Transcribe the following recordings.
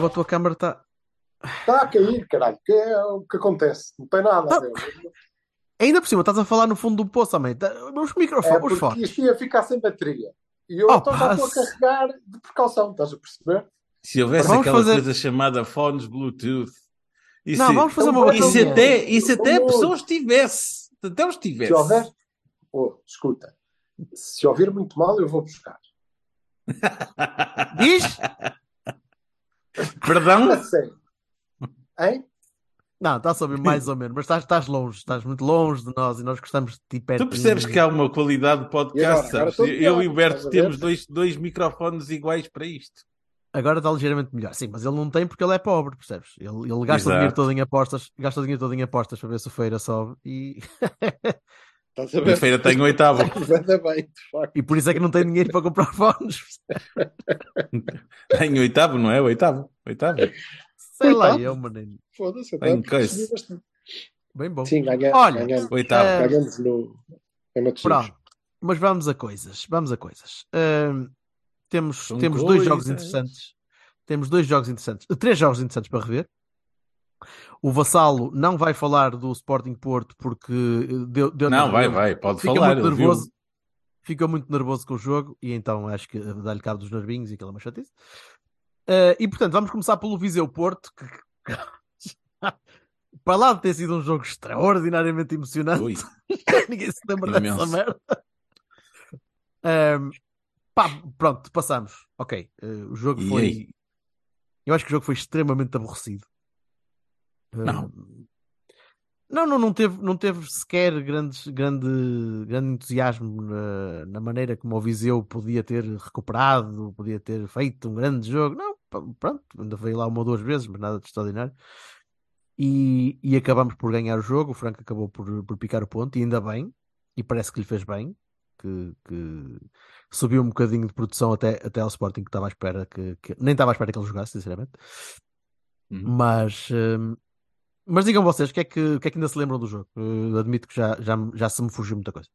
Silva, a tua câmara está. Está a cair, caralho. Que é o que acontece? Não tem nada a ver. Ainda por cima, estás a falar no fundo do poço, também. Tá- Os É microfones, os porque fones. isto ia ficar sem bateria. E eu Oh, então já estou a carregar de precaução, estás a perceber? Se houvesse Vamos aquela fazer- coisa chamada fones Bluetooth. Isso, Não, vamos fazer uma Então, isso até, isso até a Por pessoa estivesse. Até os tivesse. Se houver. Oh, escuta. Se ouvir muito mal, eu vou buscar. Diz? Perdão? A sério. Hein? Não, está a ouvir mais ou menos, mas estás, estás longe, estás muito longe de nós e nós gostamos de ti perto. Tu percebes que há uma qualidade de E podcast, agora? Agora Eu e o Berto temos dois, dois microfones iguais para isto. Agora está ligeiramente melhor. Sim, mas ele não tem porque ele é pobre, percebes? Ele, ele gasta o Exato. dinheiro todo em apostas, gasta o dinheiro todo em apostas para ver se o feira sobe e, Estás a ver? feira tem o oitavo. Bem, e por isso é que não tem dinheiro para comprar fones. Tem o oitavo, não é? O oitavo. Oitavo. Sei lá, Coitado. eu, menino. Foda-se, bastante. Bem bom. Sim, ganha, Olha, ganhamos, Oitavo. eh, ganhamos no. Pronto. Mas vamos a coisas, vamos a coisas. Ahm, temos São temos dois jogos interessantes. Temos dois jogos interessantes, três jogos interessantes para rever. O Vassalo não vai falar do Sporting Porto porque eh, deu, deu Não, vai, vai. Pode Fica falar. muito ele viu. nervoso. Fica muito nervoso com o jogo e então acho que dá-lhe cabo dos nervinhos e aquilo é chatice. Eh, e portanto, vamos começar pelo Viseu Porto, que para lá de ter sido um jogo extraordinariamente emocionante, ninguém se lembra dessa merda. Ehm, pá, pronto, passamos. Ok, eh, o jogo E foi. aí? Eu acho que o jogo foi extremamente aborrecido. Não. Ehm, não, não, não teve, não teve sequer grandes, grande, grande entusiasmo na, na maneira como o Viseu podia ter recuperado, podia ter feito um grande jogo. Não, pronto, ainda veio lá uma ou duas vezes, mas nada de extraordinário. E, e acabamos por ganhar o jogo. O Franco acabou por, por picar o ponto, e ainda bem, e parece que lhe fez bem, que, que subiu um bocadinho de produção até, até ao Sporting, que estava à espera que, que- nem estava à espera que ele jogasse, sinceramente. Uhum. Mas, hum, mas digam vocês, o que, é que, o que é que ainda se lembram do jogo? Eu admito que já, já, já se me fugiu muita coisa.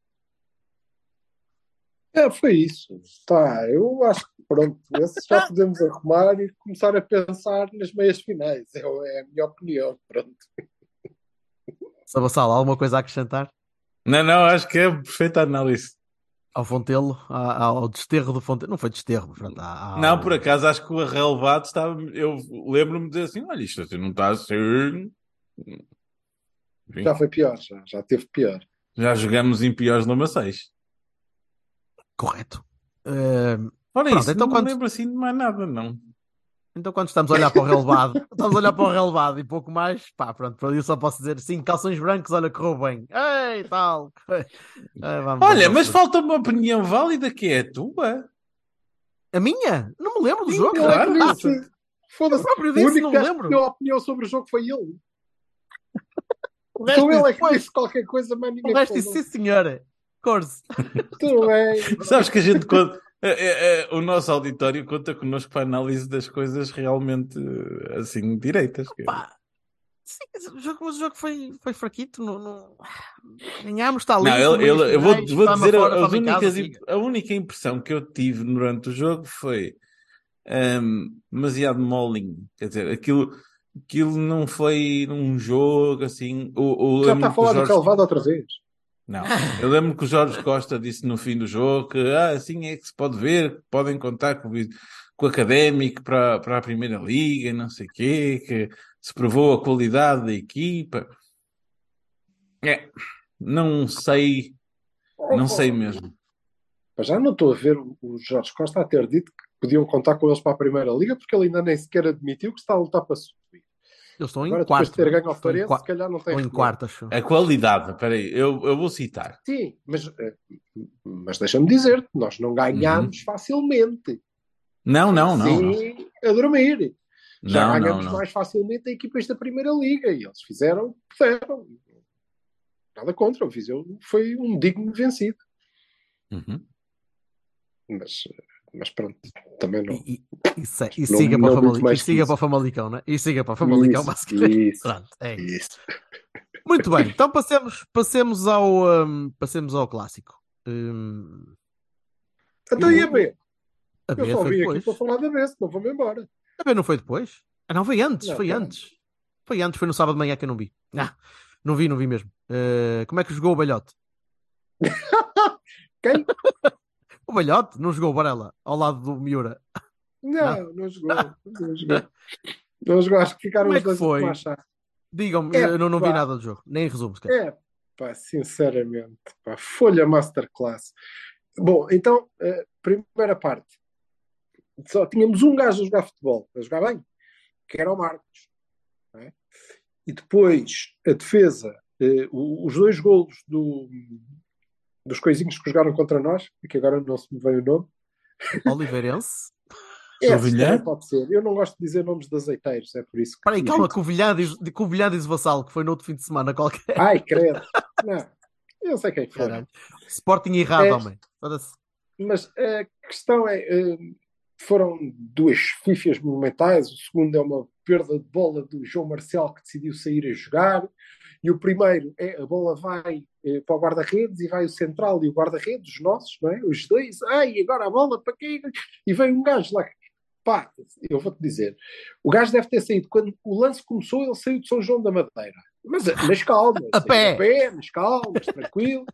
É, foi isso. Tá, eu acho que pronto, esse já podemos arrumar e começar a pensar nas meias finais. É, é a minha opinião. Pronto. Sabassal, alguma coisa a acrescentar? Não, não, acho que é perfeita análise. Ao Fontelo, ao desterro do Fontelo. Não foi desterro, mas pronto, ao- Não, por acaso, acho que o relevado estava. Eu lembro-me de dizer assim: olha, isto assim não está assim. Enfim, Já foi pior, já, já teve pior. já jogamos em piores lamaceios. Correto. Hum, Ora, Pronto, isso, então não quando- me lembro assim de mais nada, não. Então, quando estamos a olhar para o relevado, estamos a olhar para o relevado e pouco mais, pá, pronto, eu só posso dizer sim, calções brancos, olha, correu bem. Ei, tal. Ai, vamos, Olha, vamos, mas falta uma opinião válida que é a tua. A minha? Não me lembro do Sim, jogo. claro. Isso. Foda-se. O único não que me que lembro. a opinião sobre o jogo foi ele. O resto Então ele é que disse qualquer coisa, mas O ninguém resto falou. disse, sim, senhora. Corse. Tudo bem. Sabes que a gente conta. é, é, é, o nosso auditório conta connosco para a análise das coisas realmente eh, assim direitas. que- Pá. Sim, o jogo, mas o jogo foi, foi fraquito. Não, não... Ganhámos, está ali. Não, ele, ele- eu vou, vou dizer fora, as casa, únicas, a única impressão que eu tive durante o jogo foi ahm, demasiado molinho. Quer dizer, aquilo, aquilo não foi um jogo assim. O, o, Já está a falar do Jorge- relevado outra vez. Não, eu lembro que o Jorge Costa disse no fim do jogo que ah, assim é que se pode ver, podem contar com, o- com o académico para, para a Primeira Liga, e não sei o quê, que se provou a qualidade da equipa. É, não sei, não sei mesmo. Já não estou a ver o Jorge Costa a ter dito que podiam contar com eles para a Primeira Liga, porque ele ainda nem sequer admitiu que está a lutar para Eles estão em Agora, depois quarto. de ter não? ganho ao Farense, qua- se calhar não tem Estão em quarto, acho. A qualidade, espera aí, eu, eu vou citar. Sim, mas, eh, mas deixa-me dizer, nós não ganhámos facilmente. Não, não, não. Sim, a dormir. Já Não, ganhamos não. mais facilmente a equipas da Primeira Liga e eles fizeram o que puderam. Nada contra, o Viseu foi um digno vencido. Uhum. Mas, mas pronto, também não. E, e, e, se- e Não- siga, para, não Famali- mais e siga para o Famalicão, né? E siga para o Famalicão, Isso, basicamente. isso. Pronto, é isso. Isso. Muito bem, então passemos, passemos, ao, hum, passemos ao clássico. Hum, Então ia ver. a Eu B só vim depois. aqui para falar da vez, não vou-me embora. A B não foi depois? Ah, não, foi antes, Não, foi foi antes. Foi antes, foi no sábado de manhã que eu não vi. Ah, não vi, não vi mesmo. Eh, como é que jogou o Balhote? Quem? O Balhote não jogou o Varela ao lado do Miura. Não, não jogou. Não jogou. Não jogou, acho que ficaram Como é os que dois foi? Digam-me, É, eu não, não vi nada do jogo, nem resumo. É, pá, sinceramente, pá, folha masterclass. Bom, então, eh, primeira parte. Só tínhamos um gajo a jogar futebol, a jogar bem, que era o Marcos. não é? E depois, a defesa, eh, os dois golos do, dos coisinhos que jogaram contra nós, que agora não se me vem o nome. Oliveirense. É, calhar pode ser. Eu não gosto de dizer nomes de azeiteiros, é por isso que. Espera aí, calma. Covilhã diz, de Covilhã diz Vassal, que foi no outro fim de semana qualquer. Ai, credo. Não, eu sei quem foi. Caralho. Sporting errado, É. homem. Mas a questão é: eh, foram duas fifias monumentais. O segundo é uma perda de bola do João Marcelo que decidiu sair a jogar. E o primeiro é a bola vai para o guarda-redes e vai o central e o guarda-redes, os nossos, não é? Os dois. Ai, agora a bola para quem? E vem um gajo lá. Pá, eu vou-te dizer: o gajo deve ter saído. Quando o lance começou, ele saiu de São João da Madeira. Mas nas calmas. A pé. A pé, nas calmas, tranquilo.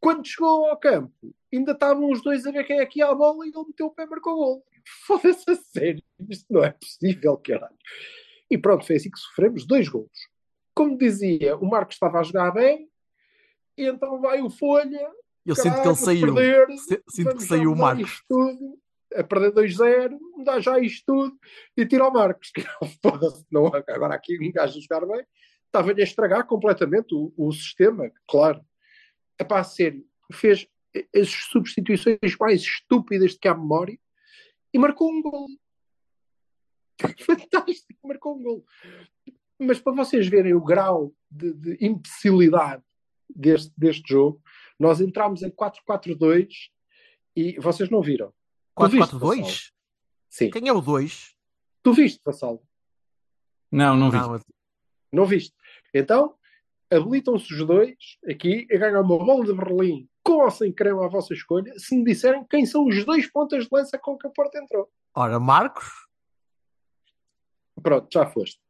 Quando chegou ao campo, ainda estavam os dois a ver quem é que ia a bola e ele meteu o pé e marcou o gol. Foda-se a sério, isto não é possível, caralho. E pronto, foi assim que sofremos dois gols. Como dizia, o Marcos estava a jogar bem, e então vai o Folha. Eu sinto que caralho, ele saiu. Perder, Sinto que saiu o Marcos. tudo, a perder 2-0, mudar já isto tudo e tira o Marcos. Não, agora aqui um gajo a jogar bem, estava-lhe a estragar completamente o, o sistema, claro. É para sério, fez as substituições mais estúpidas de que há memória e marcou um gol. Fantástico, marcou um gol. Mas para vocês verem o grau de, de imbecilidade deste, deste jogo, nós entramos em 4-4-2 e vocês não viram. Tu viste, Vassal? 4-4-2? Sim. Quem é o 2? Tu viste, Vassal? Não, não vi. Não, Não viste. Então, habilitam-se os dois aqui a ganhar uma bola de Berlim com ou sem creme à vossa escolha, se me disserem quem são os dois pontas de lança com que a Porto entrou. Ora, Marcos? Pronto, já foste.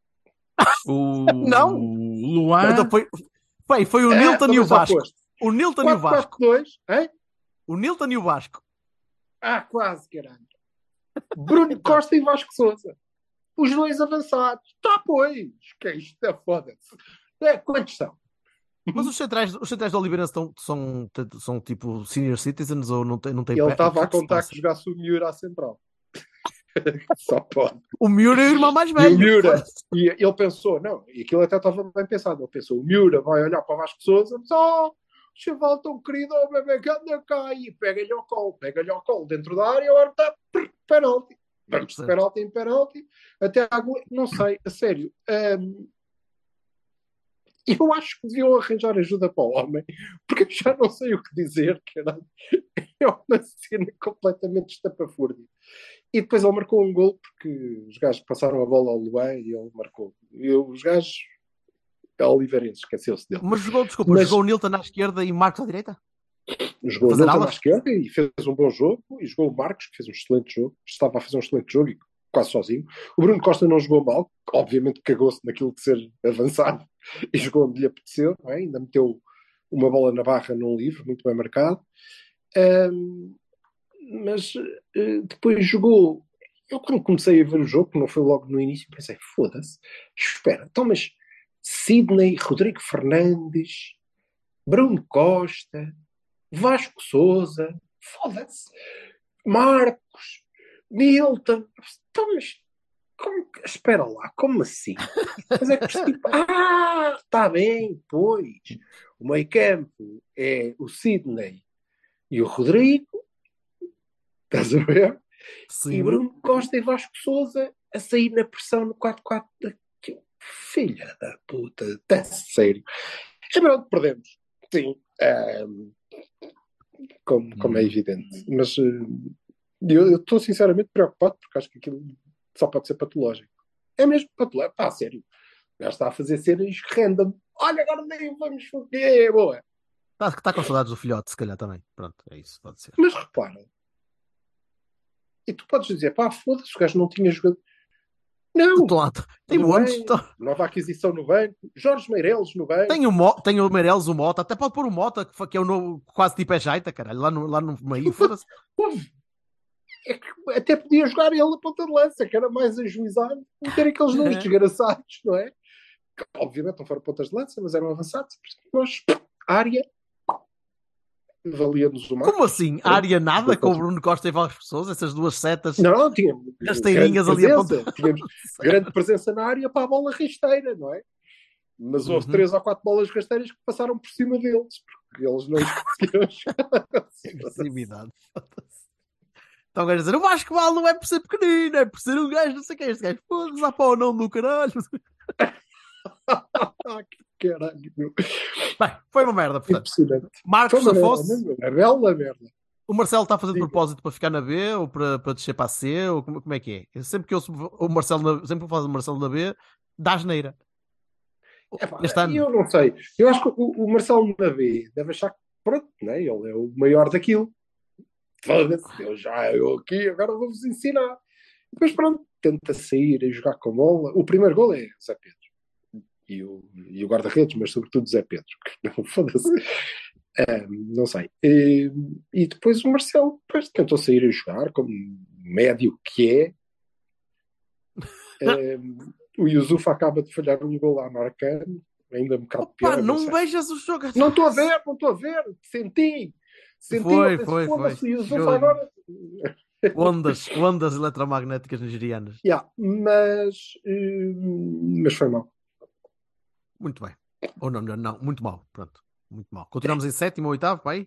O Não. Luan. Então foi, bem, foi o É, Nilton e o Vasco. O Nilton e o Vasco. 4-4-2, hein? O Nilton e o Vasco. Ah, quase, caralho. Bruno Costa e Vasco Souza. Os dois avançados. Tá, pois. Que é isto? É foda-se. É, quantos são? Mas os centrais, os centrais de Oliveirense estão, são, são tipo senior citizens ou não tem, não tem Ele estava a contar que jogasse o Miura à central. Só pode. O Miura é o irmão mais E velho. o Miura, e ele pensou, não, e aquilo até estava bem pensado. Ele pensou, o Miura vai olhar para o Vasco Souza, mas, oh, chaval tão querido, oh, bebê, que anda cá, e pega-lhe ao colo, pega-lhe ao colo dentro da área, agora está penalti. Vamos de penalti em penalti, até a não sei, a sério. hum, eu acho que deviam arranjar ajuda para o homem, porque eu já não sei o que dizer, caralho. É uma cena completamente estapafúrdia. E depois ele marcou um gol porque os gajos passaram a bola ao Luan e ele marcou. E os gajos. Oliveirense esqueceu-se dele. Mas jogou, desculpa, Mas- jogou o Nilton à esquerda e Marcos à direita? Jogou o Nilton à alas? esquerda e fez um bom jogo. E jogou o Marcos, que fez um excelente jogo. Estava a fazer um excelente jogo e quase sozinho. O Bruno Costa não jogou mal. Obviamente cagou-se naquilo de ser avançado e jogou onde lhe apeteceu. é? Ainda meteu uma bola na barra num livro, muito bem marcado. Ahm, mas eh, depois jogou. Eu, quando comecei a ver o jogo, que não foi logo no início, pensei: foda-se, espera, então, mas Sidney, Rodrigo Fernandes, Bruno Costa, Vasco Souza, foda-se, Marcos, Milton, então, mas como, espera lá, como assim? Mas é que tipo, ah, está bem, pois. O meio campo é o Sidney e o Rodrigo, estás a ver? Sim. E Bruno Costa e Vasco Souza a sair na pressão no 4-4. Que Filha da puta, está sério. É pronto, perdemos. Sim. ahm, como, como é evidente. Mas eh, eu estou sinceramente preocupado porque acho que aquilo só pode ser patológico. É mesmo patológico. Está a sério. Gajo está a fazer cenas random. Olha, agora nem vamos foder. É boa. Está tá com saudades do filhote, se calhar também. Pronto, é isso, pode ser. Mas repara. E tu podes dizer, pá, foda-se, o gajo não tinha jogado. Não, lá, tem montes. bem. estão- nova aquisição no banco. Jorge Meireles no banco. Tem o, Mo... tem o Meireles, o Mota, até pode pôr o Mota, que que é o novo, quase tipo é Jaita, caralho, lá no, lá no meio. Foda-se. É que até podia jogar ele a ponta de lança, que era mais ajuizado, meter aqueles nomes É. desgraçados, não é? Que, obviamente não foram pontas de lança, mas eram avançados. Nós, área, valia-nos uma. Como assim? Área nada com o Bruno Costa e Vasco Souza, essas duas setas. Não, tínhamos Rasteirinhas ali a. Tínhamos grande presença na área para a bola rasteira, não é? Mas houve Uhum. três ou quatro bolas rasteiras que passaram por cima deles, porque eles não conseguiram jogar. Agressividade. Foda-se. O gajo a dizer, o Vasco Val não é por ser pequenino, é por ser um gajo, não sei o que é. Este gajo, foda-se, lá para o não do caralho. Que caralho, meu. Bem, foi uma merda, portanto. Impressionante. Marcos Foi uma merda, mesmo, uma bela merda. o Marcelo está a fazer de propósito para ficar na B ou para, para descer para a C, ou como, como é que é? Sempre que eu o Marcelo, na, sempre que eu falo do Marcelo na B, dá asneira. Epá, Este ano. Eu não sei. Eu acho que o, o Marcelo na B deve achar que, pronto, né? ele é o maior daquilo. Foda-se, eu já, eu aqui, agora vou-vos ensinar. Depois, pronto, tenta sair e jogar com bola. O primeiro gol é Zé Pedro. E o, e o guarda-redes, mas sobretudo Zé Pedro. Não, Foda-se. Não sei. E, e depois o Marcelo depois, tentou sair a jogar, como médio que é. O Yusuf acaba de falhar um gol a marcar, ainda um bocado pior. Pá, não sei. vejas o jogo. Não estou a ver, não estou a ver. Senti. Senti. Foi, foi, foi. agora. Ondas, ondas eletromagnéticas nigerianas. Yeah, mas, hum, mas foi mal. Muito bem. Ou não, não, não, muito mal. Pronto, muito mal. Continuamos em sétimo ou oitavo, pai?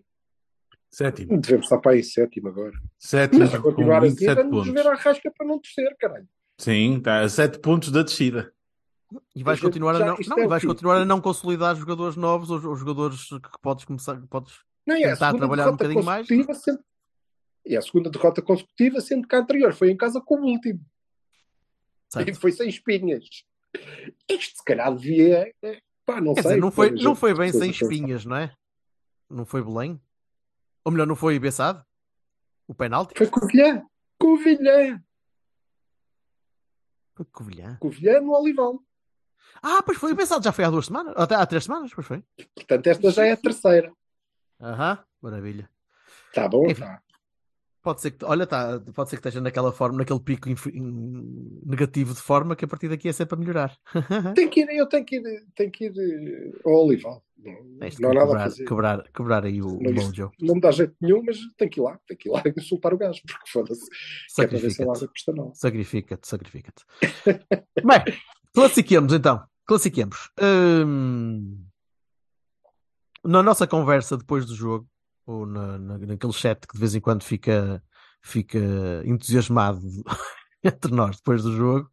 Sétimo. Devemos estar para aí sétimo agora. Sétimo Mas continuar assim, 27 vamos pontos. ver a rasca para não descer, caralho. Sim, está a 7 pontos da descida. E vais continuar a não, não, é e vais quê? continuar a não consolidar jogadores novos ou, ou jogadores que podes começar, que podes Não, e é tentar trabalhar um bocadinho mais. consecutiva, Sendo... E é a segunda derrota consecutiva, sendo que a anterior foi em casa com o último. E Certo. foi sem espinhas. Isto se calhar devia. Pá, não Quer sei. dizer, não foi, não foi bem sem espinhas, não é? Não foi Belém? Ou melhor, não foi Bessade? O penalti? Foi Covilhã. Covilhã. Foi Covilhã. Covilhã no Olival. Ah, pois foi o Bessade, já foi há duas semanas, até há três semanas, pois foi. Portanto, esta já é a terceira. Aham, maravilha. Está bom, Enfim. tá. Pode ser que, olha, tá, pode ser que esteja naquela forma, naquele pico inf- in- negativo de forma que a partir daqui é sempre a melhorar. Tem que ir, eu tenho que ir, tenho que ir eh, ao Olival. Não, não há nada a fazer. quebrar, quebrar aí o, o Não, isto- mojo. Não me dá jeito nenhum, mas tenho que ir lá. Tenho que ir lá insultar o gajo, porque foda-se. É Sacrifica-te. Sacrifica-te, sacrifica-te. Bem, classifiquemos então. Classifiquemos. Hum, na nossa conversa depois do jogo, ou na, na- naquele chat que de vez em quando fica, fica entusiasmado entre nós depois do jogo,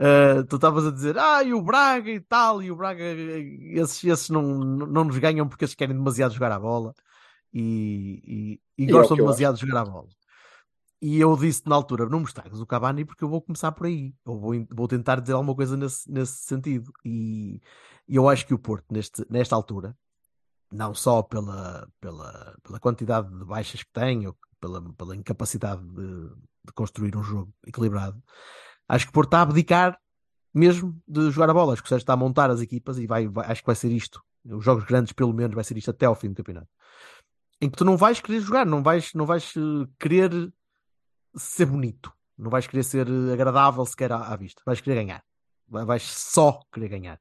uh, tu estavas a dizer, ah, e o Braga e tal, e o Braga, esses, esses não, não nos ganham porque eles querem demasiado jogar a bola e, e, e é gostam eu demasiado de jogar a bola. E eu disse na altura: não me estragas o Cavani porque eu vou começar por aí. Eu vou, vou tentar dizer alguma coisa nesse, nesse sentido. E, e eu acho que o Porto, neste, nesta altura, não só pela, pela, pela quantidade de baixas que tem, ou pela, pela incapacidade de, de construir um jogo equilibrado, acho que o Porto está a abdicar mesmo de jogar a bola. Acho que o Sérgio está a montar as equipas e vai, vai- acho que vai ser isto. Os jogos grandes, pelo menos, vai ser isto até ao fim do campeonato. Em que tu não vais querer jogar, não vais, não vais eh, querer ser bonito, não vais querer ser agradável sequer à, à vista, vais querer ganhar, Vai- vais só querer ganhar.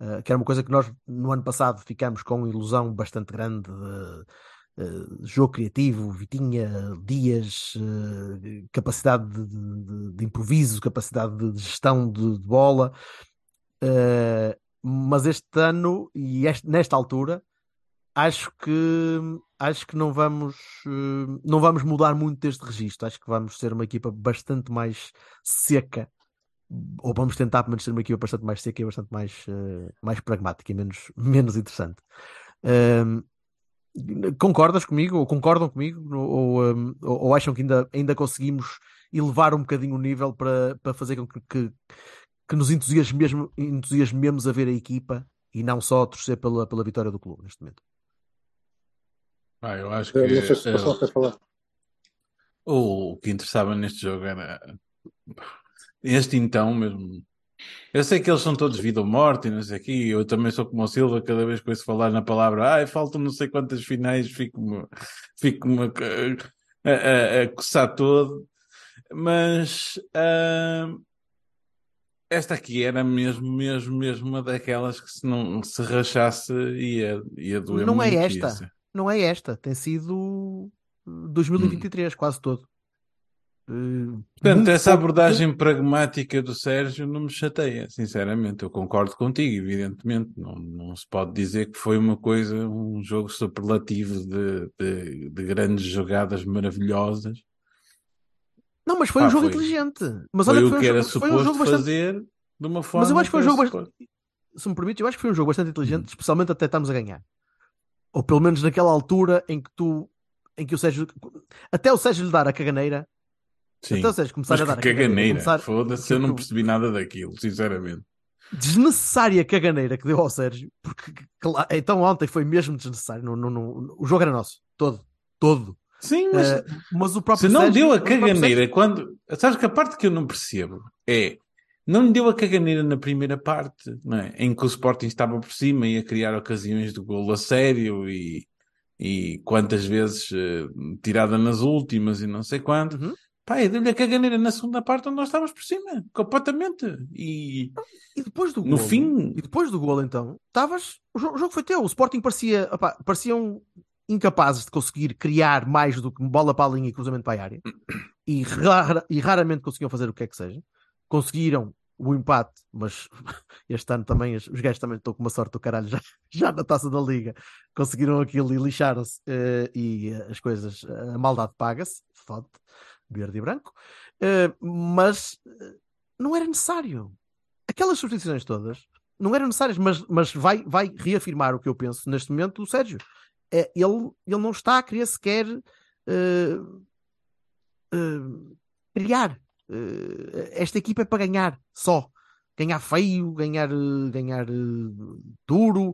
Uh, que era uma coisa que nós no ano passado ficamos com ilusão bastante grande de, Uh, jogo criativo, Vitinha, Dias, uh, capacidade de, de, de, improviso, capacidade de gestão de, de bola. Mas este ano e este, nesta altura acho que acho que não vamos não vamos mudar muito deste registro. Acho que vamos ser uma equipa bastante mais seca ou vamos tentar pelo menos ser uma equipa bastante mais seca e bastante mais, mais pragmática e menos, menos interessante. Concordas comigo, ou concordam comigo, ou, um, ou, acham que ainda, ainda conseguimos elevar um bocadinho o nível para, para fazer com que, que, que nos entusiasmemos, entusiasmemos a ver a equipa e não só a torcer pela, pela vitória do clube neste momento? Ah, eu acho que se falar. o que interessava neste jogo era este então mesmo eu sei que eles são todos vida ou morte e não sei aqui. Eu também sou como o Silva, cada vez que ouço falar na palavra, ai, faltam não sei quantas finais, fico-me fico a, a, a, coçar todo. Mas uh, esta aqui era mesmo, mesmo, mesmo uma daquelas que se não se rachasse ia, ia doer Não muito. é esta, isso. não é esta. Tem sido 2023, hum. quase todo. Portanto, essa abordagem pragmática do Sérgio não me chateia, sinceramente. Eu concordo contigo, evidentemente. Não, não se pode dizer que foi uma coisa, um jogo superlativo de, de, de grandes jogadas maravilhosas. Não, mas foi ah, um jogo foi, inteligente. Mas foi olha o que, que era um, suposto um jogo bastante... fazer de uma forma. Mas eu acho que foi um jogo bastante. Se me permite, eu acho que foi um jogo bastante inteligente, hum. especialmente até estamos a ganhar. Ou pelo menos naquela altura em que tu. Em que o Sérgio. Até o Sérgio lhe dar a caganeira Sim. Então, seja, começar Mas a dar. Que caganeira. Começar... Foda-se, eu não percebi nada daquilo, sinceramente. Desnecessária caganeira que deu ao Sérgio, porque claro, então ontem foi mesmo desnecessário. No, no, no, o jogo era nosso, todo, todo. Sim, mas, uh, mas o próprio se não Sérgio, deu a caganeira quando. Sabes que a parte que eu não percebo é. Não deu a caganeira na primeira parte, é? em que o Sporting estava por cima e a criar ocasiões de golo a sério e, e quantas vezes uh, tirada nas últimas e não sei quanto. Uhum. Pá, deu-lhe a caganeira na segunda parte onde nós estávamos por cima, completamente. E, e depois do no golo, fim. E depois do gol, então, estavas. O, o, jogo foi teu. O Sporting parecia. Opá, pareciam incapazes de conseguir criar mais do que bola para a linha e cruzamento para a área. E, e raramente conseguiam fazer o que é que seja. Conseguiram o empate, mas este ano também os gajos também estão com uma sorte do caralho já, já na taça da liga. Conseguiram aquilo e lixaram-se. Uh, e as coisas, a maldade paga-se. Foda verde e branco, uh, mas uh, não era necessário. Aquelas substituições todas não eram necessárias, mas, mas vai, vai reafirmar o que eu penso neste momento o Sérgio. É, ele, ele não está a querer sequer uh, criar. esta equipa é para ganhar só. Ganhar feio, ganhar, ganhar duro.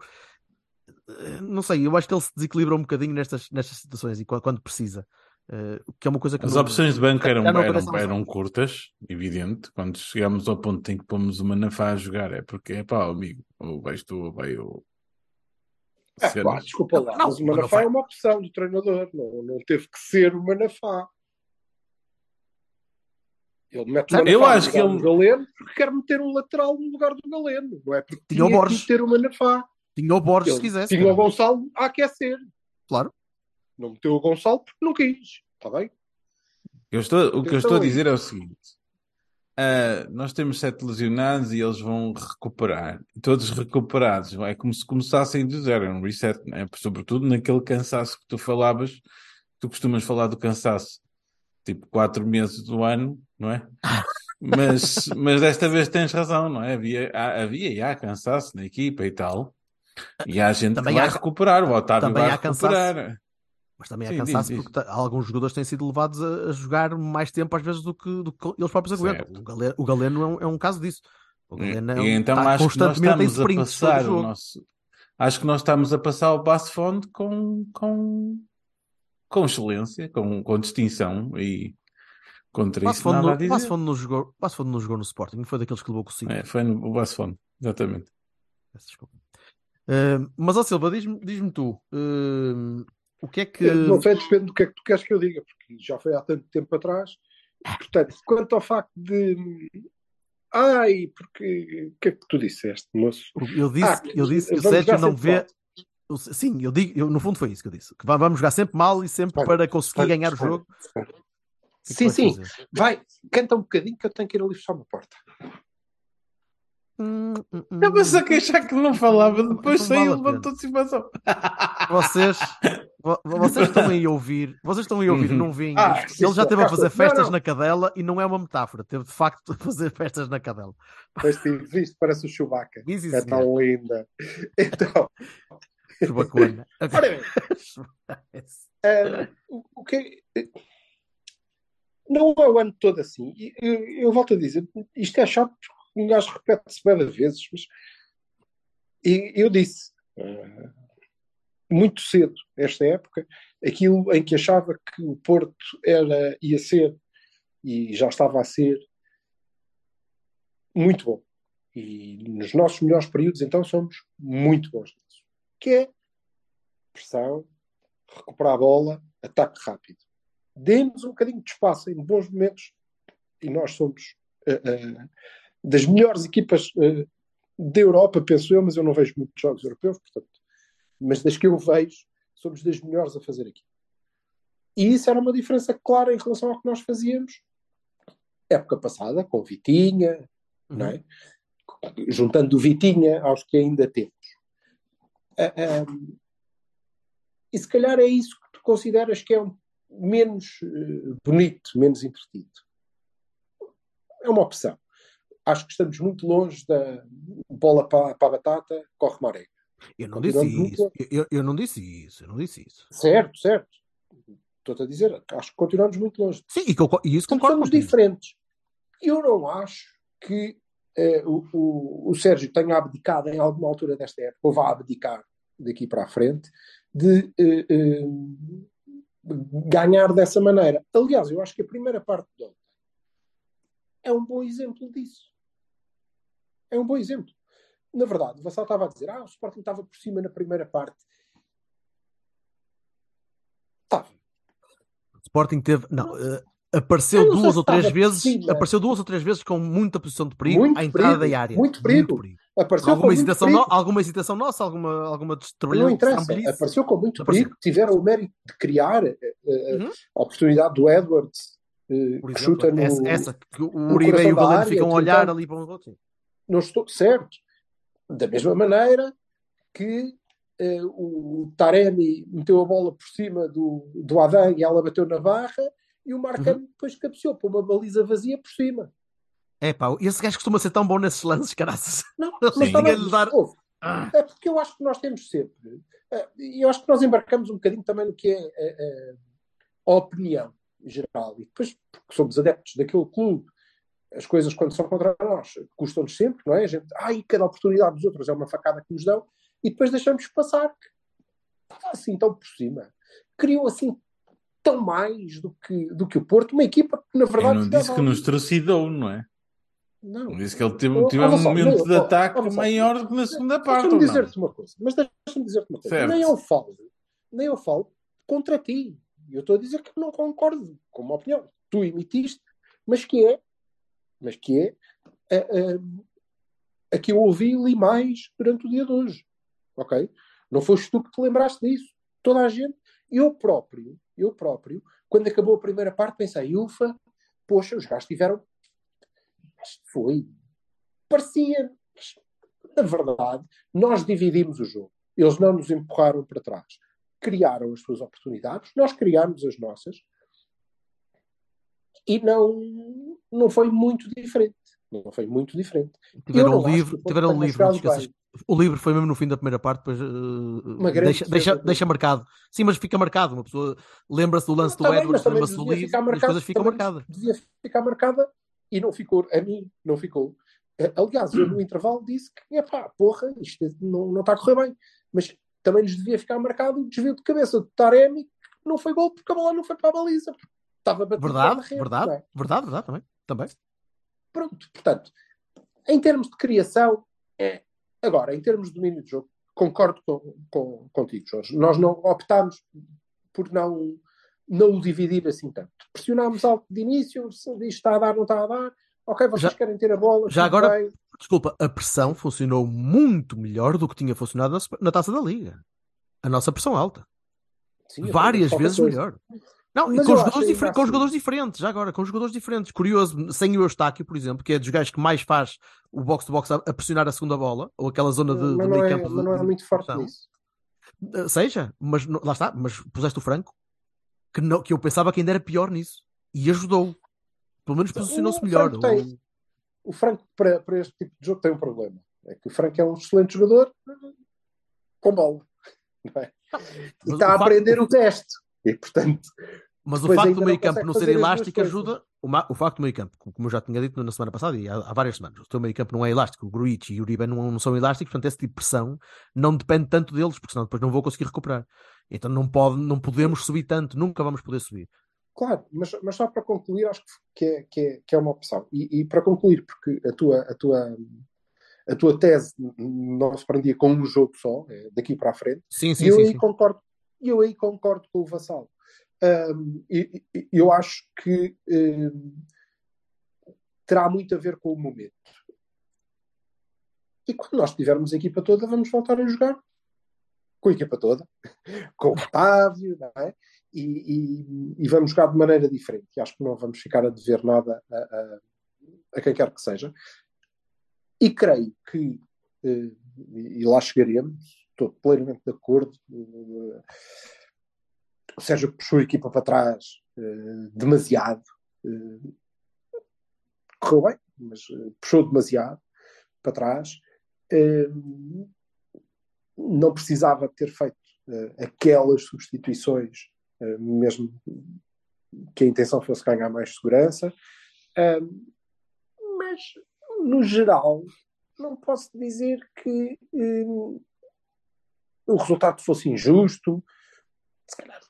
Não sei, eu acho que ele se desequilibra um bocadinho nestas, nestas situações e quando precisa. Uh, que é uma coisa que As não, opções de banco eram, eram, eram, curtas, evidente. Quando chegamos ao ponto em que pomos uma Nafá a jogar, é porque é pá, amigo, ou vais tu ou vai o. É, pá, desculpa lá, não, mas o Manafá é uma opção do treinador, não, não teve que ser o Manafá. Ele mete o eu acho que ele... Galeno porque quer meter um lateral no lugar do Galeno, não é? Porque tinha, tinha o Borges. meter o Manafá. Tinha o Borges, ele, se quisesse. Tinha cara. o Gonçalo a aquecer. Claro. Não meteu o Gonçalo porque não quis. Está bem? Eu estou, o que eu estou a dizer é o seguinte: uh, nós temos sete lesionados e eles vão recuperar. Todos recuperados. É como se começassem do zero, é um reset, né? sobretudo naquele cansaço que tu falavas. Tu costumas falar do cansaço tipo quatro meses do ano, não é? Mas, mas desta vez tens razão, não é? Havia, havia e há cansaço na equipa e tal. E há gente também que vai há, recuperar, o Otávio vai recuperar. Mas também há cansaço porque alguns jogadores têm sido levados a, a, jogar mais tempo às vezes do que, do que eles próprios aguentam. O Galeno, o Galeno é, um, é, um, caso disso. O Galeno é um, e então está acho constantemente que nós estamos a passar o nosso... Acho que nós estamos a passar o passo fundo com, com, com excelência, com, com distinção e contra isso nada no, a dizer. Basfondo não jogou, Basfondo não jogou no Sporting, foi daqueles que levou com o 5. É, foi no o Basfondo, exatamente. Desculpa. Uh, mas, ó Silva, diz-me diz tu, uh, o que é que. Não sei, depende do que é que tu queres que eu diga, porque já foi há tanto tempo atrás. Portanto, quanto ao facto de. Ai, porque. O que é que tu disseste, moço? Eu disse, ah, eu disse que o Sérgio não vê. Eu- Sim, eu digo, eu, no fundo foi isso que eu disse. Que va- vamos jogar sempre mal e sempre para conseguir ganhar o jogo. é Sim, sim. fazer? Vai, canta um bocadinho que eu tenho que ir ali fechar uma porta. Hum, hum, hum. Estava-se a queixar que não falava, depois Não saiu, levantou-se e passou. Vocês, vo- vocês estão aí a ouvir, vocês estão aí a ouvir, Uhum. não veem Ah, Ele já esteve a cá fazer estou. Não, festas não. na cadela e não é uma metáfora, teve de facto a fazer festas na cadela. Mas sim, viste, parece o Chewbacca. Sim, sim, É tão linda. Então, Chubacona. ora bem, ah, o, o que é- Não é o ano todo assim. Eu, eu volto a dizer, isto é chato porque um gajo repete-se bem vezes, mas e eu disse ah, muito cedo, esta época, aquilo em que achava que o Porto era, ia ser, e já estava a ser, muito bom. E nos nossos melhores períodos, então, somos muito bons nisso. Que é pressão, recuperar a bola, ataque rápido. Dê-nos um bocadinho de espaço em bons momentos e nós somos eh, eh, das melhores equipas eh, da Europa, penso eu, mas eu não vejo muitos jogos europeus, portanto, mas das que eu vejo, somos das melhores a fazer aqui. E isso era uma diferença clara em relação ao que nós fazíamos época passada, com Vitinha, não é? juntando o Vitinha aos que ainda temos. Ah, ah, e se calhar é isso que tu consideras que é um menos eh, bonito, menos entretido. É uma opção. Acho que estamos muito longe da bola para, para a batata, corre maré. Eu não disse muito isso. Eu, eu não disse isso. Eu não disse isso. Certo, certo. Estou-te a dizer, acho que continuamos muito longe. Sim, e, e isso concordo somos contigo. diferentes. Eu não acho que eh, o, o, o Sérgio tenha abdicado em alguma altura desta época, ou vá abdicar daqui para a frente, de eh, eh, ganhar dessa maneira. Aliás, eu acho que a primeira parte de ontem é um bom exemplo disso. É um bom exemplo. Na verdade, o Vassal estava a dizer: ah, o Sporting estava por cima na primeira parte. Estava. O Sporting teve. Não, eh, apareceu Eu não duas ou três vezes. Apareceu duas ou três vezes com muita posição de perigo Muito à entrada perigo, da área. muito perigo. Apareceu com Alguma muito hesitação, perigo. no- alguma hesitação nossa, alguma, alguma Não interessa, apareceu com muito Apareceu. perigo. Tiveram o mérito de criar eh, Uhum. a oportunidade do Edwards, eh, Por que exemplo, chuta no. essa, essa que o Uribe e o Galeno ficam a olhar ali para um outro. Não estou certo. Da mesma maneira que eh, o Taremi meteu a bola por cima do, do Adam e ela bateu na barra e o Marcano Uhum. depois cabeceou para uma baliza vazia por cima. É pá, esse gajo costuma ser tão bom nesses lances, caraças. Não, Mas ninguém também, lhe dar- ouve, Ah. É porque eu acho que nós temos sempre. eh, E eu acho que nós embarcamos um bocadinho também no que é eh, eh, a opinião geral. E depois, porque somos adeptos daquele clube, as coisas quando são contra nós custam-nos sempre, não é? A gente, ai, cada oportunidade dos outros é uma facada que nos dão, e depois deixamos passar. Estava assim tão por cima. Criou assim tão mais do que, do que o Porto, uma equipa que na Eu verdade. não estava disse que nos trucidou, não é? Não. Disse que ele teve, teve um momento não, de ataque maior do que na segunda parte, Deixa-me não? dizer-te uma coisa, mas deixa-me dizer-te uma coisa. Certo. Nem eu falo, nem eu falo contra ti. Eu estou a dizer que não concordo com uma opinião. Tu emitiste, mas que é, mas que é a, a, a que eu ouvi e li mais durante o dia de hoje. Ok? Não foste tu que te lembraste disso. Toda a gente, eu próprio, eu próprio, quando acabou a primeira parte, pensei, ufa, poxa, os gajos tiveram. Foi. Parecia. Na verdade, nós dividimos o jogo. Eles não nos empurraram para trás. Criaram as suas oportunidades, nós criámos as nossas. E não, não foi muito diferente. Não foi muito diferente. Tiveram o livro, tiveram livro. O livro foi mesmo no fim da primeira parte, depois grande deixa, deixa, do- deixa marcado. Sim, mas fica marcado. Uma pessoa lembra-se do lance do Edwards, lembra-se do livro, e as marcado, coisas ficam marcadas. Devia ficar marcada e não ficou. A mim, não ficou. Eh, Aliás, eu no intervalo disse que, epá, porra, isto não, não está a correr bem. Mas também nos devia ficar marcado o desvio de cabeça do Taremi, que não foi gol porque a bola não foi para a baliza. Estava Verdade, verdade, é? verdade, verdade, também. Também. Pronto, portanto, em termos de criação, é. Agora, em termos de domínio de jogo, concordo com, com, contigo, Jorge. Nós não optámos por não, não o dividir assim tanto. Pressionámos alto de início, se isto está a dar, não está a dar. Ok, vocês Já- querem ter a bola. já agora- bem. Desculpa, a pressão funcionou muito melhor do que tinha funcionado na, na taça da Liga. A nossa pressão alta. Sim, Várias vezes melhor. Não, e Mas com jogadores, difer- com jogadores diferentes, já agora, com jogadores diferentes. Curioso, sem o Eustáquio, por exemplo, que é dos gajos que mais faz o box-to-box a, a pressionar a segunda bola, ou aquela zona de, de meio é, campo. mas não é muito forte nisso. Uh, Seja, mas lá está, mas puseste o Franco, que, não, que eu pensava que ainda era pior nisso, e ajudou. Pelo menos posicionou-se melhor. Franco tem- O Franco, para, para este tipo de jogo, tem um problema. É que o Franco é um excelente jogador com bola. É? E está a aprender o teste. E, portanto, Mas o facto do meio campo não ser elástico ajuda. O, o facto do meio campo, como eu já tinha dito na semana passada e há, há várias semanas, o teu meio campo não é elástico. O Gruitch e o Uribe não, não são elásticos, portanto, esse tipo de pressão não depende tanto deles, porque senão depois não vou conseguir recuperar. Então não, pode, não podemos subir tanto, nunca vamos poder subir. claro, mas, mas só para concluir, acho que é, que é, que é uma opção. E, e para concluir, porque a tua, a tua, a tua tese não se prendia com um jogo só, é daqui para a frente. Sim, E sim, eu sim. aí sim. concordo, eu aí concordo com o Vassal. E- e- eu acho que ahm, terá muito a ver com o momento. E quando nós tivermos a equipa toda, vamos voltar a jogar com a equipa toda, com o Otávio, é? E, e- e vamos jogar de maneira diferente. E acho que não vamos ficar a dever nada a, a- a quem quer que seja. E creio que, eh, e lá chegaremos, estou plenamente de acordo. eh, o Sérgio puxou a equipa para trás eh, demasiado. eh, correu bem, mas puxou demasiado para trás. Não precisava ter feito aquelas substituições, mesmo que a intenção fosse ganhar mais segurança. Mas, no geral, não posso dizer que o resultado fosse injusto. Se calhar,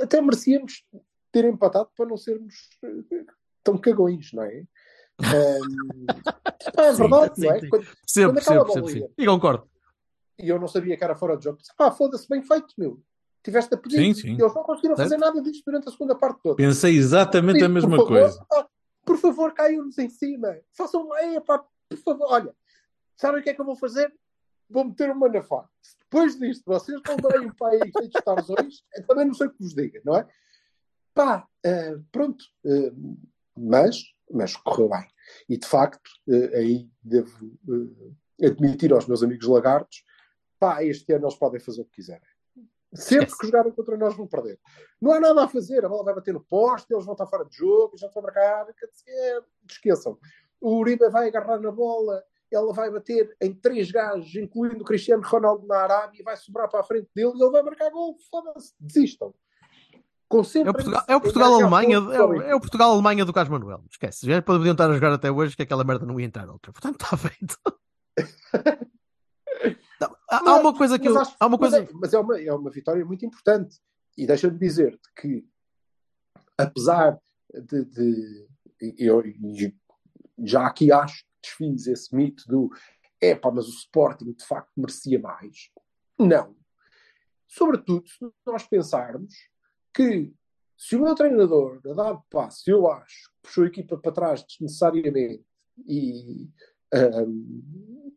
até merecíamos ter empatado para não sermos eh, tão cagões, não é? Pá, é Sim, verdade, sim, não é? sim. Quando, Percebo, quando sim. ia- E concordo. e eu não sabia que era fora de jogo. Disse, pá, foda-se, bem feito, meu. Tiveste a pedir. Sim, sim. E eles não conseguiram fazer Certo. nada disto durante a segunda parte toda. Pensei exatamente Sim, a mesma por favor, coisa. ah, por favor, caiam-nos em cima. Façam lá, é, pá, por favor. Olha, sabem o que é que eu vou fazer? Vou meter uma na faca. Se Depois disto, vocês não deem um pai cheio de tarzões, eu também não sei o que vos diga, não é? Pá, eh, pronto. eh, mas, mas correu bem. E de facto, eh, aí devo admitir aos meus amigos lagartos, pá, este ano eles podem fazer o que quiserem. Sempre que jogarem contra nós vão perder. Não há nada a fazer, a bola vai bater no poste, eles vão estar fora de jogo, já estão a marcar, esqueçam. O Uribe vai agarrar na bola, ela vai bater em três gajos, incluindo o Cristiano Ronaldo na Arábia, vai sobrar para a frente dele e ele vai marcar gol. Foda-se, desistam. É o Concentrem-se Portugal- é o em Portugal-Alemanha ganhar é, o- é o Portugal-Alemanha do Carlos Manuel. Esquece. Já podiam estar a jogar até hoje que aquela merda não ia entrar outra. Portanto, está feito. Não, há, há uma coisa que Mas eu. acho- Há uma mas coisa. é, mas é uma, é uma vitória muito importante. E deixa-me dizer-te que, apesar de. de e eu e já aqui acho desfiz esse mito do epá, mas o Sporting de facto merecia mais. Não. Sobretudo se nós pensarmos que se o meu treinador, a dado passo, eu acho, puxou a equipa para trás desnecessariamente e, ahm,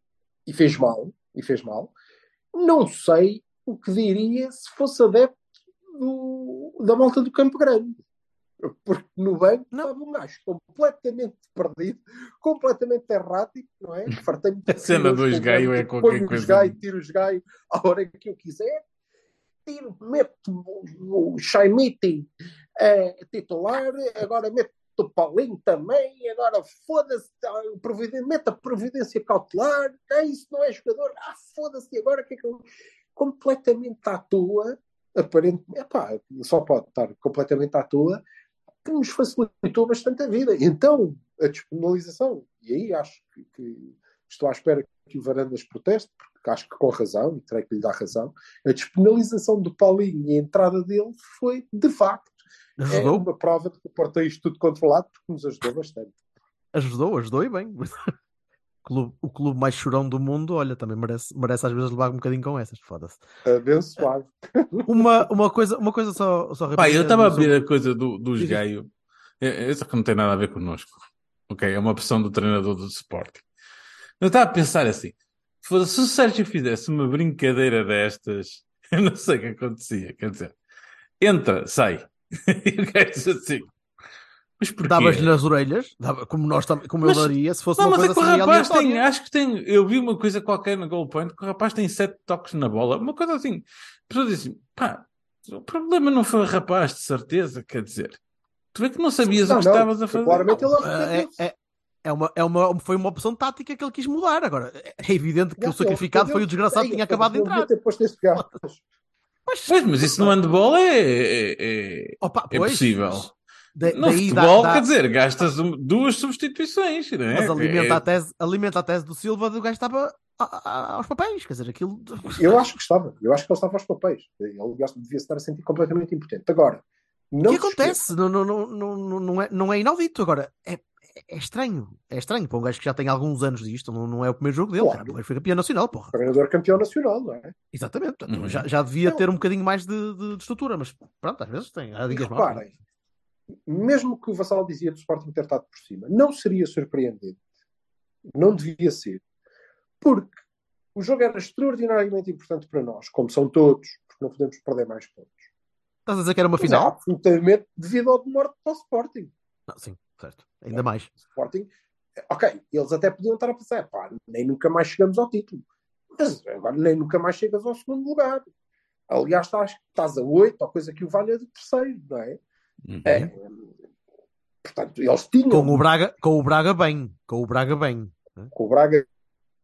e fez mal, e fez mal, não sei o que diria se fosse adepto do- da malta do Campo Grande. Porque no banco Não. estava um gajo completamente perdido, completamente errático, não é? Fartei-me de A cena dos com gaio banco, é qualquer ponho os coisa. gaio, tiro os gaio à hora que eu quiser, tiro, meto o, o Chaimiti eh, titular, agora meto o Paulinho também, agora foda-se, providen- mete a providência cautelar, ah, isso não é jogador, ah, foda-se, agora o que é que eu... Completamente à toa, aparentemente, epá, só pode estar completamente à toa, que nos facilitou bastante a vida. Então, a despenalização, e aí acho que, que estou à espera que o Varandas proteste, porque acho que com razão, e terei que lhe dar razão, a despenalização do Paulinho e a entrada dele foi, de facto, é uma prova de que o Porto tem isto tudo controlado, porque nos ajudou bastante. ajudou, ajudou e bem. O clube, o clube mais chorão do mundo, olha, também merece, merece às vezes levar um bocadinho com essas, foda-se. Abençoado. Uma, uma, coisa, uma coisa só, só Pá, eu estava a ver a coisa do, dos gaio. É- Isso que não tem nada a ver connosco. Ok, é uma pressão do treinador do Sporting. Eu estava a pensar assim: se o Sérgio fizesse uma brincadeira destas, Eu não sei o que acontecia. Quer dizer, entra, sai. E o gajo assim. Mas porquê? Davas-lhe nas orelhas, dava, como, nós, como Mas- eu daria, se fosse Não, uma mas é coisa que o assim rapaz tem, acho que tem, eu vi uma coisa qualquer na Goal Point, que o rapaz tem sete toques na bola, uma coisa assim. A pessoa diz assim, pá, o problema não foi o rapaz, de certeza, quer dizer. Tu vê que não sabias Não, o que não, estavas a fazer. Claramente ele É, arrependeu-se. é, é uma, é uma, foi uma opção tática que ele quis mudar. Agora, é evidente que Não, o sacrificado foi o desgraçado que tinha acabado de Não entrar. Mas, Pois, mas isso no handball é, é, é, opa, é pois, possível. Da- No daí dá- futebol, dá- quer dizer, gastas duas substituições, não é? Mas alimenta, É- a tese, alimenta a tese do Silva do gajo estava aos papéis. Quer dizer, aquilo. Eu acho que estava. Eu acho que ele estava aos papéis. Ele devia estar a sentir completamente impotente. Agora, O não que se acontece? Não, não, não, não, é, não é inaudito. Agora, é, é estranho. É estranho para um gajo que já tem alguns anos disto. Não, não é o primeiro jogo dele. Claro. cara. O gajo foi campeão nacional, porra. Treinador campeão nacional, não é? Exatamente. Portanto, Uhum. já, já devia Não. ter um bocadinho mais de, de- de estrutura. Mas pronto, às vezes tem. Há dias reparem, mesmo que o Vassal dizia do Sporting ter estado por cima, não seria surpreendente. Não devia ser. Porque o jogo era extraordinariamente importante para nós, como são todos, porque não podemos perder mais pontos. Estás a dizer que era uma final? absolutamente devido ao demorte do Sporting. Não, sim, certo. Ainda mais. Sporting, ok, eles até podiam estar a pensar, pá, nem nunca mais chegamos ao título. Mas agora nem nunca mais chegas ao segundo lugar. Aliás, estás, estás a oito, ou coisa que o valha de terceiro, não é? Uhum. É, portanto, eles tinham Com o Braga, com o Braga bem. Com o Braga bem. com o Braga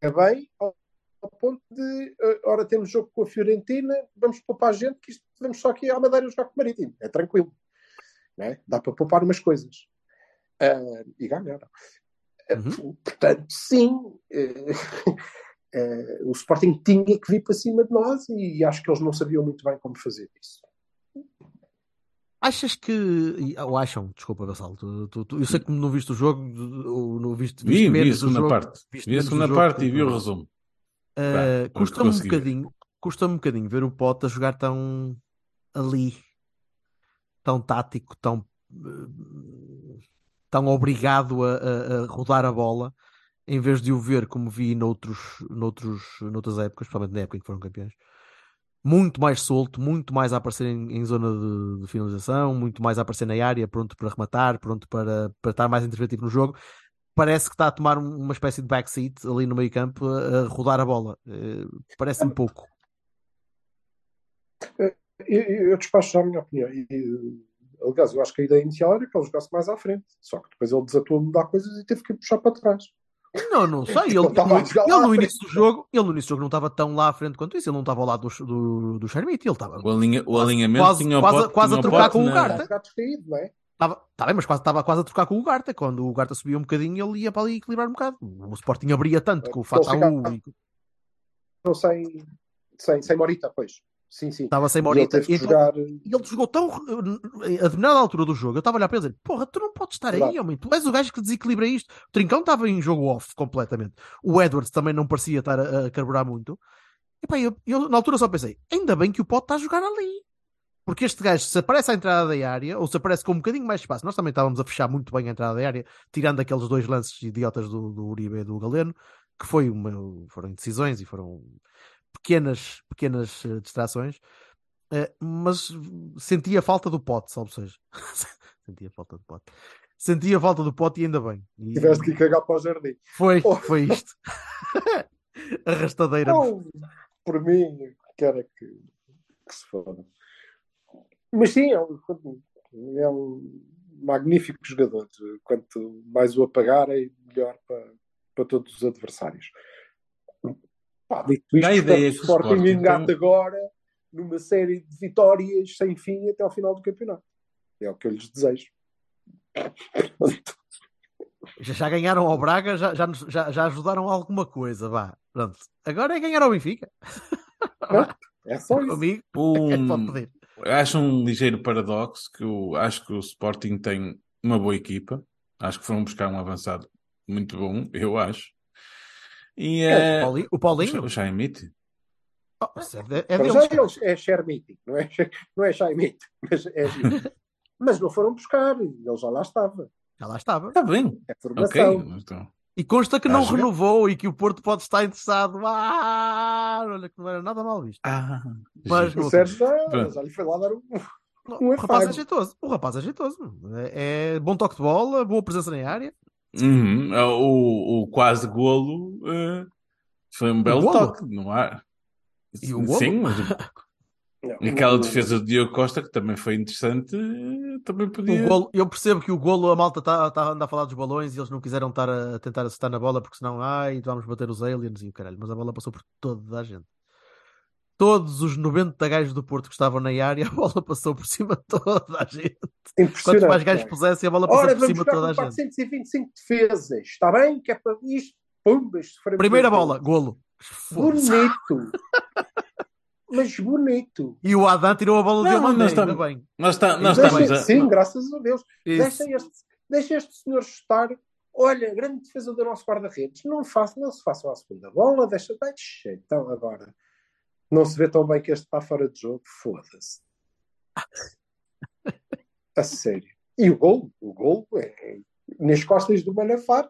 bem ao, ao ponto de eh, ora temos jogo com a Fiorentina, vamos poupar gente que isto, vamos só aqui à Madeira jogar com o Marítimo, é tranquilo, é? dá para poupar umas coisas Ah, e ganharam. Ah, Uhum. Portanto, sim, eh, eh, o Sporting tinha que vir para cima de nós e acho que eles não sabiam muito bem como fazer isso. Achas que. Ou acham, desculpa, Vassal. Eu sei que não viste o jogo, ou não viste, Vi, vi a segunda jogo, parte. Vi a segunda parte e vi o resumo. Uh, Vá, custa-me um bocadinho, custa-me um bocadinho ver o Pote a jogar tão ali, tão tático, tão, uh, tão obrigado a, a- a rodar a bola, em vez de o ver como vi noutros, noutros, noutras épocas, principalmente na época em que foram campeões, muito mais solto, muito mais a aparecer em, em zona de, de finalização, muito mais a aparecer na área, pronto para rematar, pronto para, para estar mais interventivo no jogo. Parece que está a tomar um- uma espécie de backseat ali no meio campo a, rodar a bola. Eh, Parece-me pouco. Eu, eu despacho já a minha opinião. E, aliás, eu acho que a ideia inicial era que ele jogasse mais à frente. Só que depois ele desatou a mudar coisas e teve que puxar para trás. Não, não sei. Ele, Ele a ele- no início do jogo, ele no início do jogo não estava tão lá à frente quanto isso. Ele não estava ao lado do, do, do Shermite. Ele estava, O, alinha, o alinhamento quase- tinha quase- pote, quase a tinha trocar pote com o na- Ugarte. Estava a é? tá bem, mas quase, estava quase a trocar com o Garta. Quando o Garta subia um bocadinho, ele ia para ali equilibrar um bocado. O Sporting abria tanto com o ficava- e Não sem, sem, sem Morita, pois. Sim, sim. estava sem E ele Morita. teve que Então, jogar. E ele jogou tão. A determinada altura do jogo, eu estava a olhar para ele e dizer: Porra, tu não podes estar aí, Verdade. homem. Tu és o gajo que desequilibra isto. O Trincão estava em jogo off completamente. O Edwards também não parecia estar a, a carburar muito. E pá, eu, eu na altura só pensei: Ainda bem que o Pote está a jogar ali. Porque este gajo, se aparece à entrada da área, ou se aparece com um bocadinho mais espaço, nós também estávamos a fechar muito bem a entrada da área, tirando aqueles dois lances idiotas do, do Uribe e do Galeno, que foi uma, foram indecisões e foram pequenas, pequenas eh, distrações. Eh, mas sentia falta do pote, salvo seja. sentia falta do pote. Sentia falta do pote e ainda bem. E Tiveste que cagar para o jardim. Foi, Oh. foi isto. Arrastadeira. Não, por mim, é que, que se foda. Mas sim, é um, é um magnífico jogador. Quanto mais o apagarem, melhor para, para todos os adversários. Pá, dito isto, Dá a ideia o que o Sporting Sporting engata tem- agora numa série de vitórias sem fim até ao final do campeonato. É o que eu lhes desejo. Já, já ganharam ao Braga, já, já, nos- já, já ajudaram a alguma coisa. Vá. Pronto. Agora é ganhar ao Benfica. É só isso. Um, é pode pedir. acho um ligeiro paradoxo que eu acho que o Sporting tem uma boa equipa. Acho que foram buscar um avançado muito bom, eu acho. E É, é, o Paulinho. O Paulinho? o Chaimite. Oh, é, de- é deles. é share meeting, não é, não é meeting, mas é. Mas não foram buscar, ele já lá estava. Já lá estava. Está bem, É formação. Então, E consta que Está não jogar? renovou e que o Porto pode estar interessado. Ah, olha que não era nada mal visto. Ah, Mas. O Sérgio já, já lhe foi lá dar um. Um o rapaz é jeitoso. O rapaz é jeitoso. É, é bom toque de bola, boa presença na área. Uhum. O, o quase golo eh, foi um belo toque, não há? E o golo? Sim, mas aquela defesa do Diogo Costa, que também foi interessante, eh, também podia. O golo, eu percebo que o golo, a malta está tá, anda a falar dos balões e eles não quiseram estar a, a tentar acertar na bola porque senão, ai, vamos bater os aliens e o caralho. Mas a bola passou por toda a gente. Todos os 90 gajos do Porto que estavam na área, a bola passou por cima de toda a gente. Quantos mais gajos pusessem, a bola passou Ora, por cima de toda a gente. 425 defesas. Está bem? Que é para isto. Pumba, isto faremos Primeira bola, golo. Bonito. Mas bonito. E o Adam tirou a bola de Não, Diomande, nós ainda estamos- bem. Nós, está, nós Deixa- estamos a... Sim, graças a Deus. Deixa este, deixa este senhor chutar. Olha, grande defesa do nosso guarda-redes. Não, faça, não se façam a segunda bola. Deixa. Deixa. Então, agora. Não se vê tão bem que este está fora de jogo. Foda-se. A sério. E o gol? O gol é nas costas do Manafá,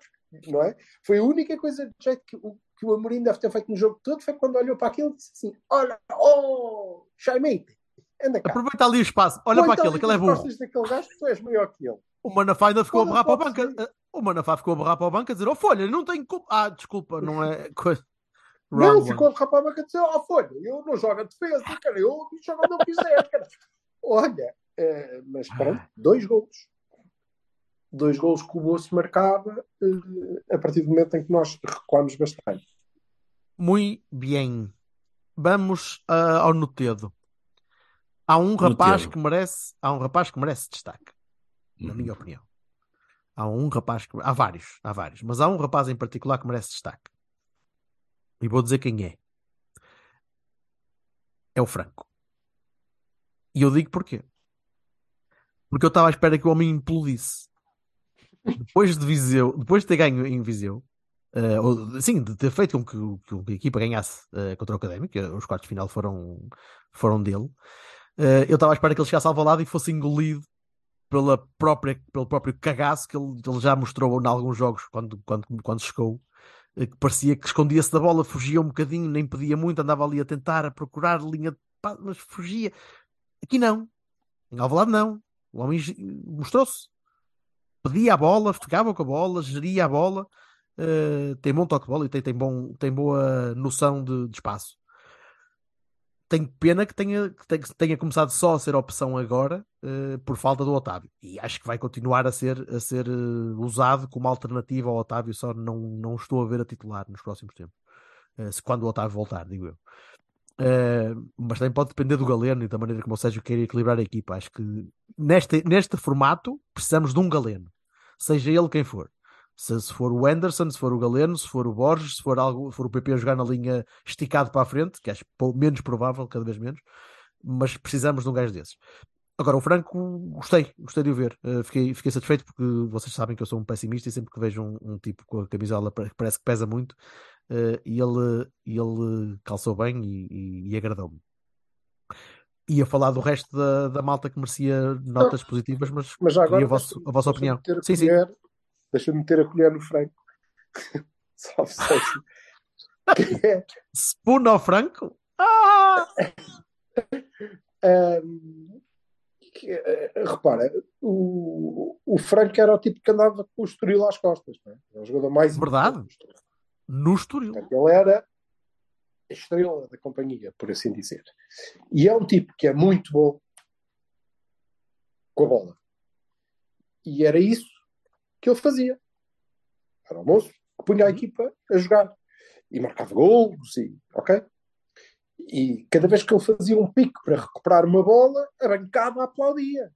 não é? Foi a única coisa de jeito que o, que o Amorim deve ter feito no jogo todo. Foi quando olhou para aquilo e disse assim: Olha, oh, Jaimite, anda cá. Aproveita ali o espaço. Olha Ou para então aquele, aquele é burro. costas daquele gajo tu és maior que ele. O Manafá ainda ficou a berrar para a banca. ser. O Manafá ficou a berrar para a banca a dizer: Oh, Folha, não tenho culpa. Ah, desculpa, não é coisa. Não, ficou one. de rapaz a dizer, ó folha, eu não jogo a defesa, cara, eu jogo onde eu quiser, cara. Olha, eh, mas pronto, dois gols. Dois gols que o Bolso marcava eh, a partir do momento em que nós recuamos bastante. Muito bem. Vamos ah, ao Notedo. Há um rapaz Notedo. que merece, há um rapaz que merece destaque, na Uhum. minha opinião. Há um rapaz que, há vários, há vários, mas há um rapaz em particular que merece destaque. E vou dizer quem é. É o Franco. E eu digo porquê. Porque eu estava à espera que o homem implodisse. Depois de Viseu, depois de ter ganho em Viseu, eh, ou, sim, de ter feito com que, que a equipa ganhasse eh, contra o Académico, que os quartos de final foram, foram dele, eh, eu estava à espera que ele chegasse ao lado e fosse engolido pela própria, pelo próprio cagaço que ele, ele já mostrou em alguns jogos quando, quando, quando chegou, eh, que parecia que escondia-se da bola, fugia um bocadinho, nem pedia muito, andava ali a tentar, a procurar linha de passe, mas fugia. Aqui não. Em Alvalade não. O homem mostrou-se. Pedia a bola, ficava com a bola, geria a bola, eh, tem bom toque de bola e tem, tem, bom, tem boa noção de, de espaço. Tenho pena que tenha, que tenha, começado só a ser opção agora eh, por falta do Otávio. E acho que vai continuar a ser, a ser eh, usado como alternativa ao Otávio, só não, não estou a ver a titular nos próximos tempos. Eh, se quando o Otávio voltar, digo eu. Mas também pode depender do Galeno e da maneira como o Sérgio quer equilibrar a equipa. Acho que neste, neste formato precisamos de um Galeno, seja ele quem for. Se, se for o Anderson, se for o Galeno, se for o Borges, se for, algo, se for o PP a jogar na linha esticado para a frente, que acho menos provável, cada vez menos, mas precisamos de um gajo desses. Agora, o Franco, gostei, gostei de o ver. Eh, fiquei, fiquei satisfeito porque vocês sabem que eu sou um pessimista e sempre que vejo um, um tipo com a camisola pare- parece que pesa muito, e ele, ele calçou bem e, e- e agradou-me. Ia falar do resto da, da malta que merecia notas positivas, mas, Mas já agora. a, vossa- a vossa opinião. Sim, sim. Deixa-me meter a colher no. Salve, Sérgio. Que é, Spoon ao Franco? Ah! Ahm, que, eh, repara, o, o Franco era o tipo que andava com o Estoril às costas, não é? Era o jogador mais Verdade. No Estoril. Portanto, ele era a estrela da companhia, por assim dizer. E é um tipo que é muito bom com a bola. E era isso que ele fazia. Era o moço que punha a equipa a jogar. E marcava golos, e, ok? E cada vez que ele fazia um pico para recuperar uma bola, a bancada aplaudia.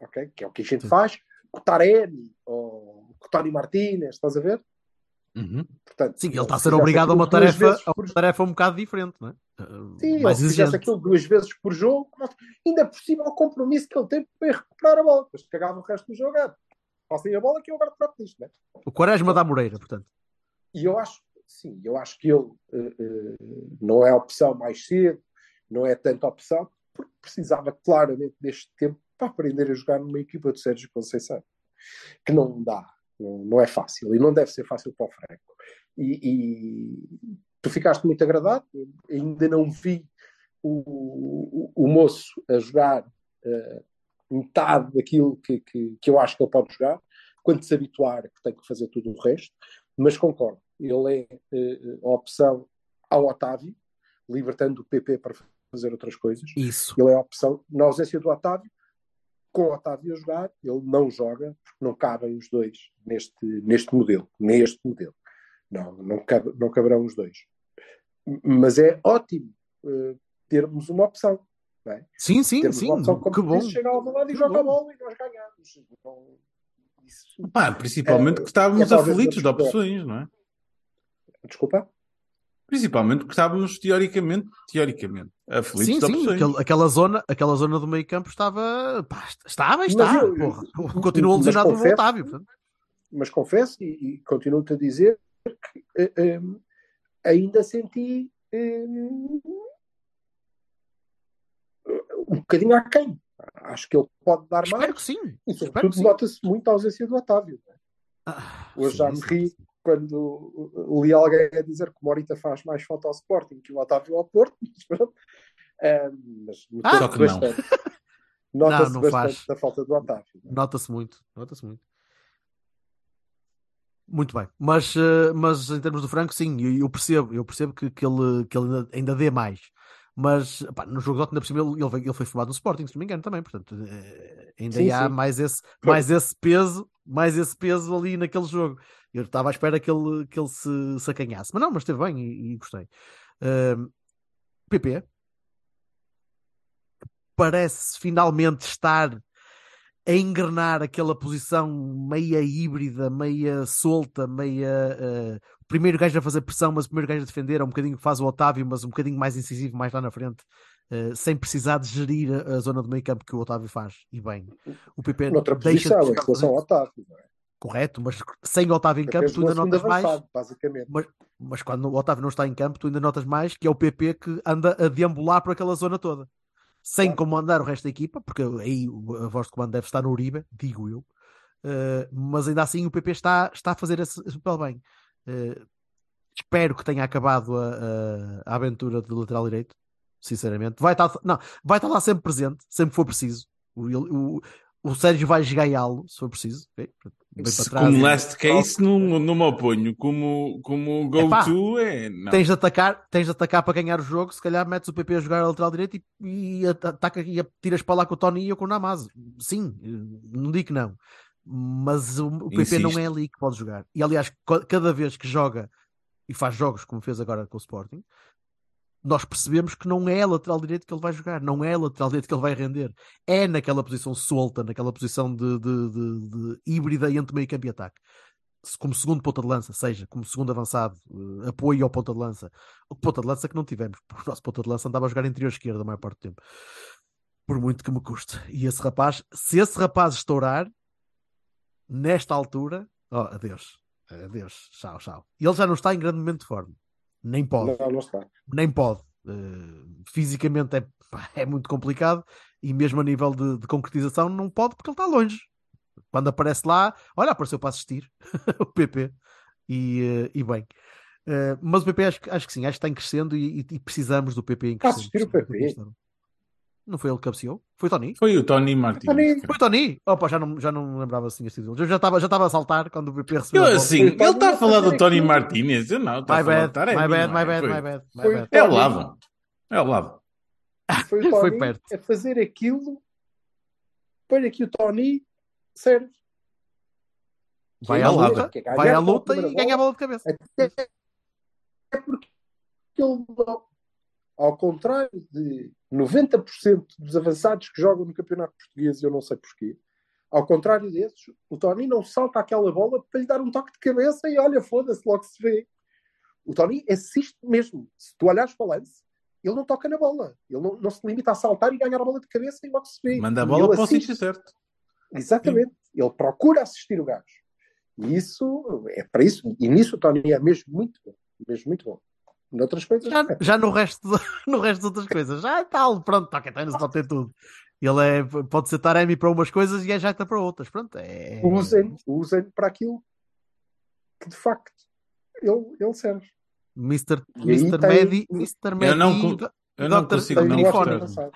Ok? Que é o que a gente faz com Taremi ou com Tony Martínez, estás a ver? Uhum. Portanto, Sim, ele está a ser obrigado a uma tarefa, a uma tarefa um bocado diferente, não é? Uh, Sim, mais se fizesse aquilo duas vezes por jogo, ainda por cima o compromisso que ele tem para recuperar a bola. Depois cagava o resto do jogo. Passem a bola que eu agora trato disto, né? O Quaresma da Moreira, portanto. E eu acho, sim, eu acho que ele eh, eh, não é a opção mais cedo, não é tanta opção, porque precisava claramente deste tempo para aprender a jogar numa equipa de Sérgio Conceição. Que não dá. Não, não é fácil e não deve ser fácil para o Franco. E, e tu ficaste muito agradado, ainda não vi o, o, o moço a jogar uh, metade daquilo que, que, que, eu acho que ele pode jogar, quando se habituar que tem que fazer tudo o resto, mas concordo, ele é uh, a opção ao Otávio, libertando o PP para fazer outras coisas. Isso. Ele é a opção, na ausência do Otávio, com o Otávio a jogar, ele não joga, porque não cabem os dois neste, neste modelo, neste modelo. Não, não, cabe, não caberão os dois. Mas é ótimo uh, termos uma opção. É? Sim, sim, termos sim. Que bom. Chega ao lado e joga a bola e nós ganhamos. Então, isso, Pá, principalmente é, que estávamos é, aflitos de opções, não é? Desculpa? Principalmente porque estávamos teoricamente, teoricamente, aflitos sim, de sim, opções. Aquela, aquela, zona, aquela zona do meio campo estava. Pá, estava, está. Eu, porra. Continua lesionado o Otávio. Portanto. Mas confesso e, e continuo-te a dizer que uh, um, ainda senti um, um bocadinho aquém. Acho que ele pode dar Espero mais. que sim. E sobretudo nota-se muito a ausência do Otávio. Ah, Hoje sim, já me ri quando li alguém a dizer que o Morita faz mais falta ao Sporting que o Otávio ao Porto, mas, ah, só que bastante. não. Nota-se bastante faz. da falta do Otávio. Nota-se muito, nota-se muito. Muito bem, mas, eh, mas em termos do Franco, sim, eu percebo, eu percebo que, que, ele, que ele ainda dê mais. Mas pá, no jogo de ainda por cima ele, ele, ele foi formado no Sporting, se não me engano, também, portanto, eh, ainda sim, há sim. mais esse, mais esse peso, mais esse peso ali naquele jogo. Eu estava à espera que ele, que ele se, se acanhasse, mas não, mas esteve bem e, e gostei. Uh, PP parece finalmente estar a engrenar aquela posição meia híbrida, meia solta, meia. Uh, o primeiro gajo a fazer pressão, mas o primeiro gajo a defender, é um bocadinho que faz o Otávio, mas um bocadinho mais incisivo, mais lá na frente, uh, sem precisar de gerir a, a, zona do meio campo que o Otávio faz. E bem, o PP. Noutra deixa posição, em relação ao Otávio, não é? Correto, mas sem o Otávio em campo, tu ainda notas mais. Mas, mas quando o Otávio não está em campo, tu ainda notas mais que é o PP que anda a deambular por aquela zona toda sem comandar o resto da equipa, porque aí a voz de comando deve estar no Uribe, digo eu, uh, mas ainda assim o PP está, está a fazer esse, papel bem. Uh, espero que tenha acabado a, a, a, aventura do lateral direito, sinceramente. Vai estar, não, vai estar lá sempre presente, sempre for preciso. O, o, o Sérgio vai esgaiá-lo, se for preciso. Okay? Se, como last case, não, não me oponho. Como, como go-to, é. Não. Tens, de atacar, tens de atacar para ganhar o jogo. Se calhar metes o PP a jogar a lateral direito e, e ataca e tiras para lá com o Tony ou com o Namaz. Sim, não digo que não. Mas o, o PP Insisto. não é ali que pode jogar. E aliás, cada vez que joga e faz jogos como fez agora com o Sporting, nós percebemos que não é lateral direito que ele vai jogar, não é lateral direito que ele vai render. É naquela posição solta, naquela posição de, de, de, de híbrida entre meio campo e ataque. Como segundo ponta de lança, seja como segundo avançado, uh, apoio ao ponta de lança. O ponta de lança que não tivemos, porque o nosso ponta de lança andava a jogar interior esquerda a maior parte do tempo. Por muito que me custe. E esse rapaz, se esse rapaz estourar, nesta altura, oh, adeus. Adeus. Tchau, tchau. Ele já não está em grande momento de forma. Nem pode. Não, não está. Nem pode. Uh, fisicamente é, é muito complicado e mesmo a nível de, de, concretização não pode porque ele está longe. Quando aparece lá, olha, apareceu para assistir o PP e, uh, e bem. Uh, mas o PP acho, acho, que sim, acho que está em crescendo e, e precisamos do PP em crescendo. Assistir o PP? Não foi ele que cabeceou? Foi o Tony? Foi o Tony Martins. Tony. Foi o Tony? Opa, já não, já não lembrava assim este Eu já estava já estava a saltar quando o BP recebeu. Eu assim, ele está a falar do Tony Martins. Eu não, está my a falar bad, my, bad, my bad, my bad, my bad. É ao lado. É ao lado. Foi o Tony foi a fazer aquilo para que o Tony serve. Vai à luta, vai à luta e ganha a bola de cabeça. É porque ele ao contrário de 90% dos avançados que jogam no campeonato português, eu não sei porquê, ao contrário desses, o Tony não salta aquela bola para lhe dar um toque de cabeça e olha, foda-se, logo se vê. O Tony assiste mesmo. Se tu olhares para o lance, ele não toca na bola. Ele não, não, se limita a saltar e ganhar a bola de cabeça e logo se vê. Manda a bola para o sítio certo. Exatamente. Sim. Ele procura assistir o gajo. E isso é para isso. E nisso o Tony é mesmo muito bom. Mesmo muito bom. Noutras coisas. Já, já no, resto, no resto das outras coisas. Já é tal, pronto, toca não se pode ter tudo. Ele é, pode ser Taremi para umas coisas e é Jata para outras. Pronto, é... Usem, usem para aquilo que de facto ele, ele serve. Mr. Mr. tem- Medi, Mr. Medi, Eu não Eu não consigo não gostar.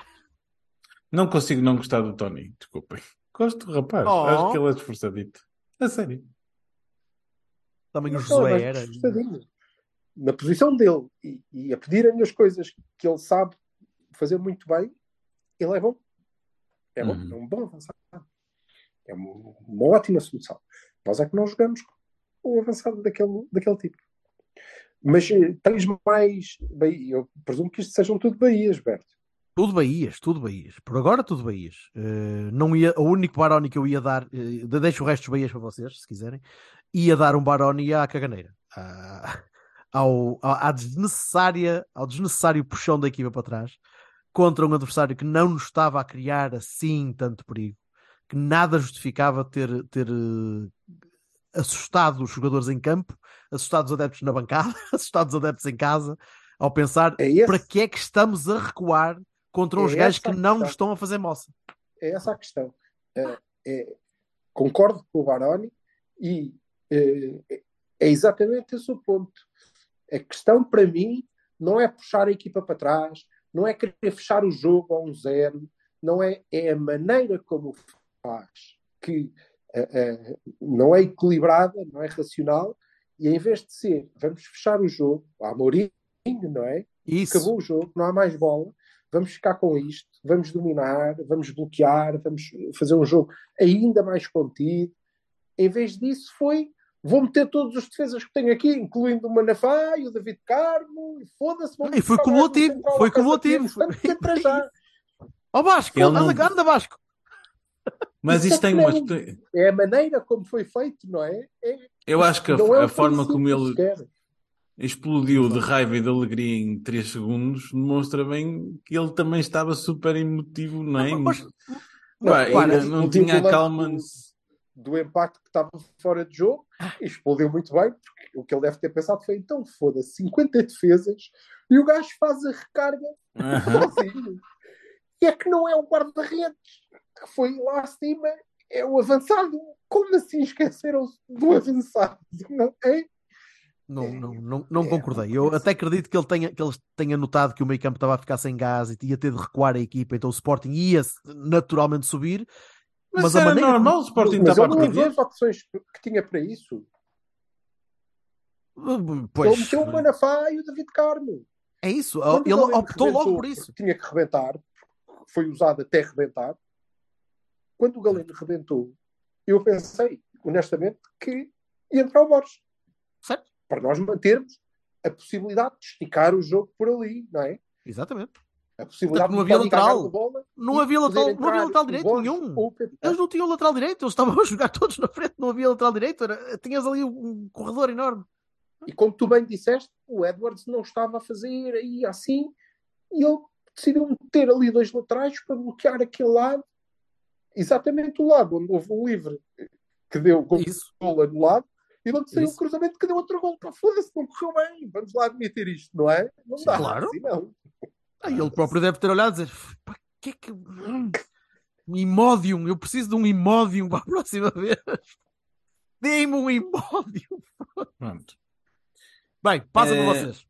Não consigo não gostar do Tony, desculpem. Gosto do rapaz, Oh. acho que ele é esforçadito. A sério. Também o é Josué era. Na posição dele e, e a pedirem as coisas que ele sabe fazer muito bem, ele é bom. É bom, Uhum. é um bom avançado. É uma, uma ótima solução. Nós é que não jogamos com o avançado daquele, daquele tipo. Mas eh, tens mais. Bahia- Eu presumo que isto sejam tudo Bahias, Berto. Tudo Bahias, tudo Bahias. Por agora, tudo Bahias. Eh, não ia, o único Baroni que eu ia dar, eh, deixo o resto dos Bahias para vocês, se quiserem, ia dar um Baroni à caganeira. À- ao, à, desnecessária, ao desnecessário puxão da equipa para trás, contra um adversário que não nos estava a criar assim tanto perigo, que nada justificava ter, ter eh, assustado os jogadores em campo, assustado os adeptos na bancada, assustado os adeptos em casa, ao pensar É para que é que estamos a recuar contra uns É gajos que não nos estão a fazer moça. É essa a questão. É, é- concordo com o Baroni e é, é exatamente esse o ponto. A questão para mim não é puxar a equipa para trás, não é querer fechar o jogo a um zero, não é, é a maneira como faz que eh, eh, não é equilibrada, não é racional, e em vez de ser vamos fechar o jogo, a Mourinho, não é? Isso. acabou o jogo, não há mais bola, vamos ficar com isto, vamos dominar, vamos bloquear, vamos fazer um jogo ainda mais contido. Em vez disso, foi vou meter todos os defesas que tenho aqui, incluindo o Manafá e o David Carmo, e foda-se. E foi um cumulativo, foi cumulativo. já. Ó Vasco, Ele anda, não- anda Vasco. Mas Isso isto tem é uma. que não- É a maneira como foi feito, não é? É- Eu acho que a, não é a forma como ele sequer. explodiu de raiva e de alegria em 3 segundos demonstra bem que ele também estava super emotivo, não é? Mas- Pá, repara, ainda não o tinha a calma. do- do impacto que estava fora de jogo explodiu muito bem, porque o que ele deve ter pensado foi então foda-se, 50 defesas e o gajo faz a recarga Aham. sozinho. E é que não é o guarda-redes que foi lá acima, é o avançado. Como assim esqueceram-se do avançado? Não é? Não, não, não, não concordei. Eu até acredito que ele tenha, que ele tenha notado que o meio campo estava a ficar sem gás e ia ter de recuar a equipa, então o Sporting ia naturalmente subir. Mas, Mas a era maneira normal, o Sporting Mas estava ele a não usou as opções que tinha para isso. Pois, Ele meteu o Manafá e o David Carmo. é isso. Quando Ele optou logo por isso. Tinha que rebentar, foi usado até rebentar. Quando o Galeno rebentou, eu pensei, honestamente, que ia entrar o Borges. Certo? Para nós mantermos a possibilidade de esticar o jogo por ali, não é? Exatamente. A possibilidade Não de havia o lateral. bola Não havia lateral, não havia lateral o direito nenhum. ou o. Eles não tinham lateral direito, eles estavam a jogar todos na frente, não havia lateral direito. Era, tinhas ali um corredor enorme. E como tu bem disseste, o Edwards não estava a fazer aí assim, e ele decidiu meter ali dois laterais para bloquear aquele lado, exatamente o lado onde houve um livre que deu gol Isso. anulado, e onde saiu um cruzamento que deu outro gol. Pá, foda-se, não correu bem, vamos lá admitir isto, não é? Não dá, Claro. assim não. Aí ele próprio deve ter olhado e dizer: para que é que. hum, Um imódium, eu preciso de um imódium para a próxima vez. Dê-me um imódium. Pronto. Bem, passa É, para vocês.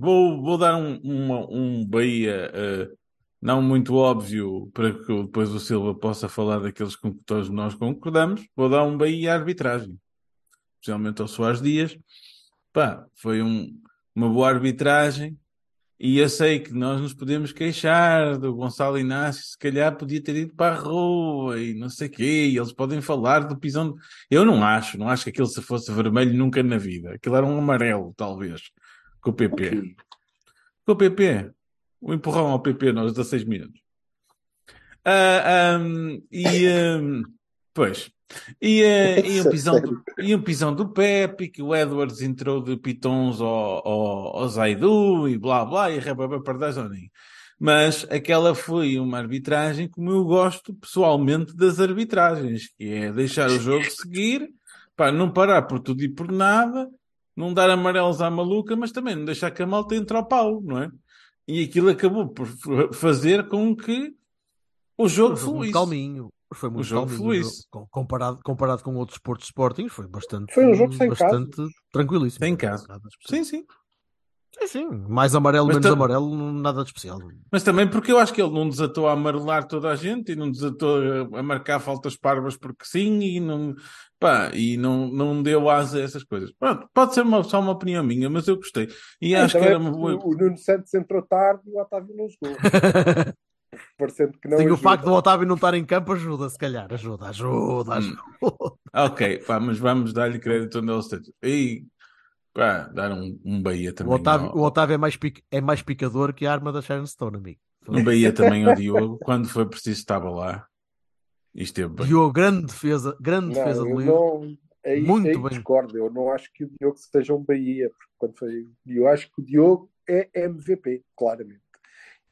Vou, vou dar um, uma- um Bahia eh, não muito óbvio para que depois o Silva possa falar daqueles com que todos nós concordamos. Vou dar um Bahia à arbitragem, especialmente ao Soares Dias. Pá, foi um- uma boa arbitragem e eu sei que nós nos podemos queixar do Gonçalo Inácio, se calhar podia ter ido para a rua e não sei o quê, e eles podem falar do pisão. de- Eu não acho, não acho que aquilo se fosse vermelho nunca na vida. Aquilo era um amarelo, talvez, com o PP. Ok. Com o PP. O empurrão ao PP nos 16 minutos. Ah, ahm, e, ahm, pois. E, ah, e, um pisão do, e um pisão do Pepe, que o Edwards entrou de pitons ao, ao, ao Zaidu e blá blá, e rebaba para Zoning. Mas aquela foi uma arbitragem como eu gosto pessoalmente das arbitragens, que é deixar o jogo seguir, pá, não parar por tudo e por nada, não dar amarelos à maluca, mas também não deixar que a malta entre ao pau, não é? E aquilo acabou por fa- fazer com que o jogo Um fluísse. calminho. Foi muito jogo o. Com- Comparado, comparado com outros Portos Sporting, foi bastante, Foi um jogo sem bastante casos. tranquilíssimo. Sem especial. Sim, sim. Sim, sim. Mais amarelo, Mas menos amarelo, nada de especial. Mas também porque eu acho que ele não desatou a amarelar toda a gente e não desatou a- marcar faltas parvas porque sim e não, pá, e não, não deu asa a essas coisas. Pronto, pode ser uma- só uma opinião minha, mas eu gostei. E É, acho que era uma boa. o, o Nuno Santos entrou tarde e o Otávio não jogou. Parecendo que não Sim, o ajuda. facto do Otávio não estar em campo ajuda, se calhar. Ajuda, ajuda, Hum. ajuda. Ok, pá, mas vamos dar-lhe crédito onde ele esteja. E pá, dar um, um Bahia O também. Otávio, ao- o Otávio é, mais pic- é mais picador que a arma da Sharon Stone, amigo. Um Bahia também ao Diogo. Quando foi preciso, estava lá. E esteve bem. Diogo, grande defesa, grande defesa Não, do eu livro. não, aí, Muito aí bem. discordo. Eu não acho que o Diogo seja um Bahia, porque quando foi. Eu acho que o Diogo é MVP, claramente.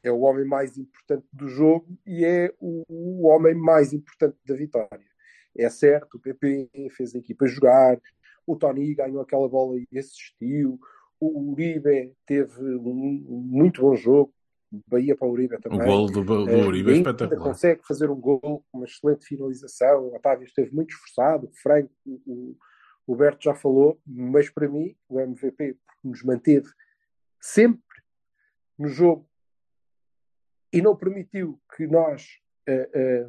É o homem mais importante do jogo e é o, o homem mais importante da vitória. É certo, o PP fez a equipa jogar, o Tony ganhou aquela bola e assistiu, o Uribe teve um, muito bom jogo, Bahia para o Uribe O também. golo do, do Eh, Uribe é espetacular. consegue fazer um gol com uma excelente finalização. O Otávio esteve muito esforçado. O Franco, o, o, o Berto já falou, mas para mim, o MVP, nos manteve sempre no jogo e não permitiu que nós eh, eh,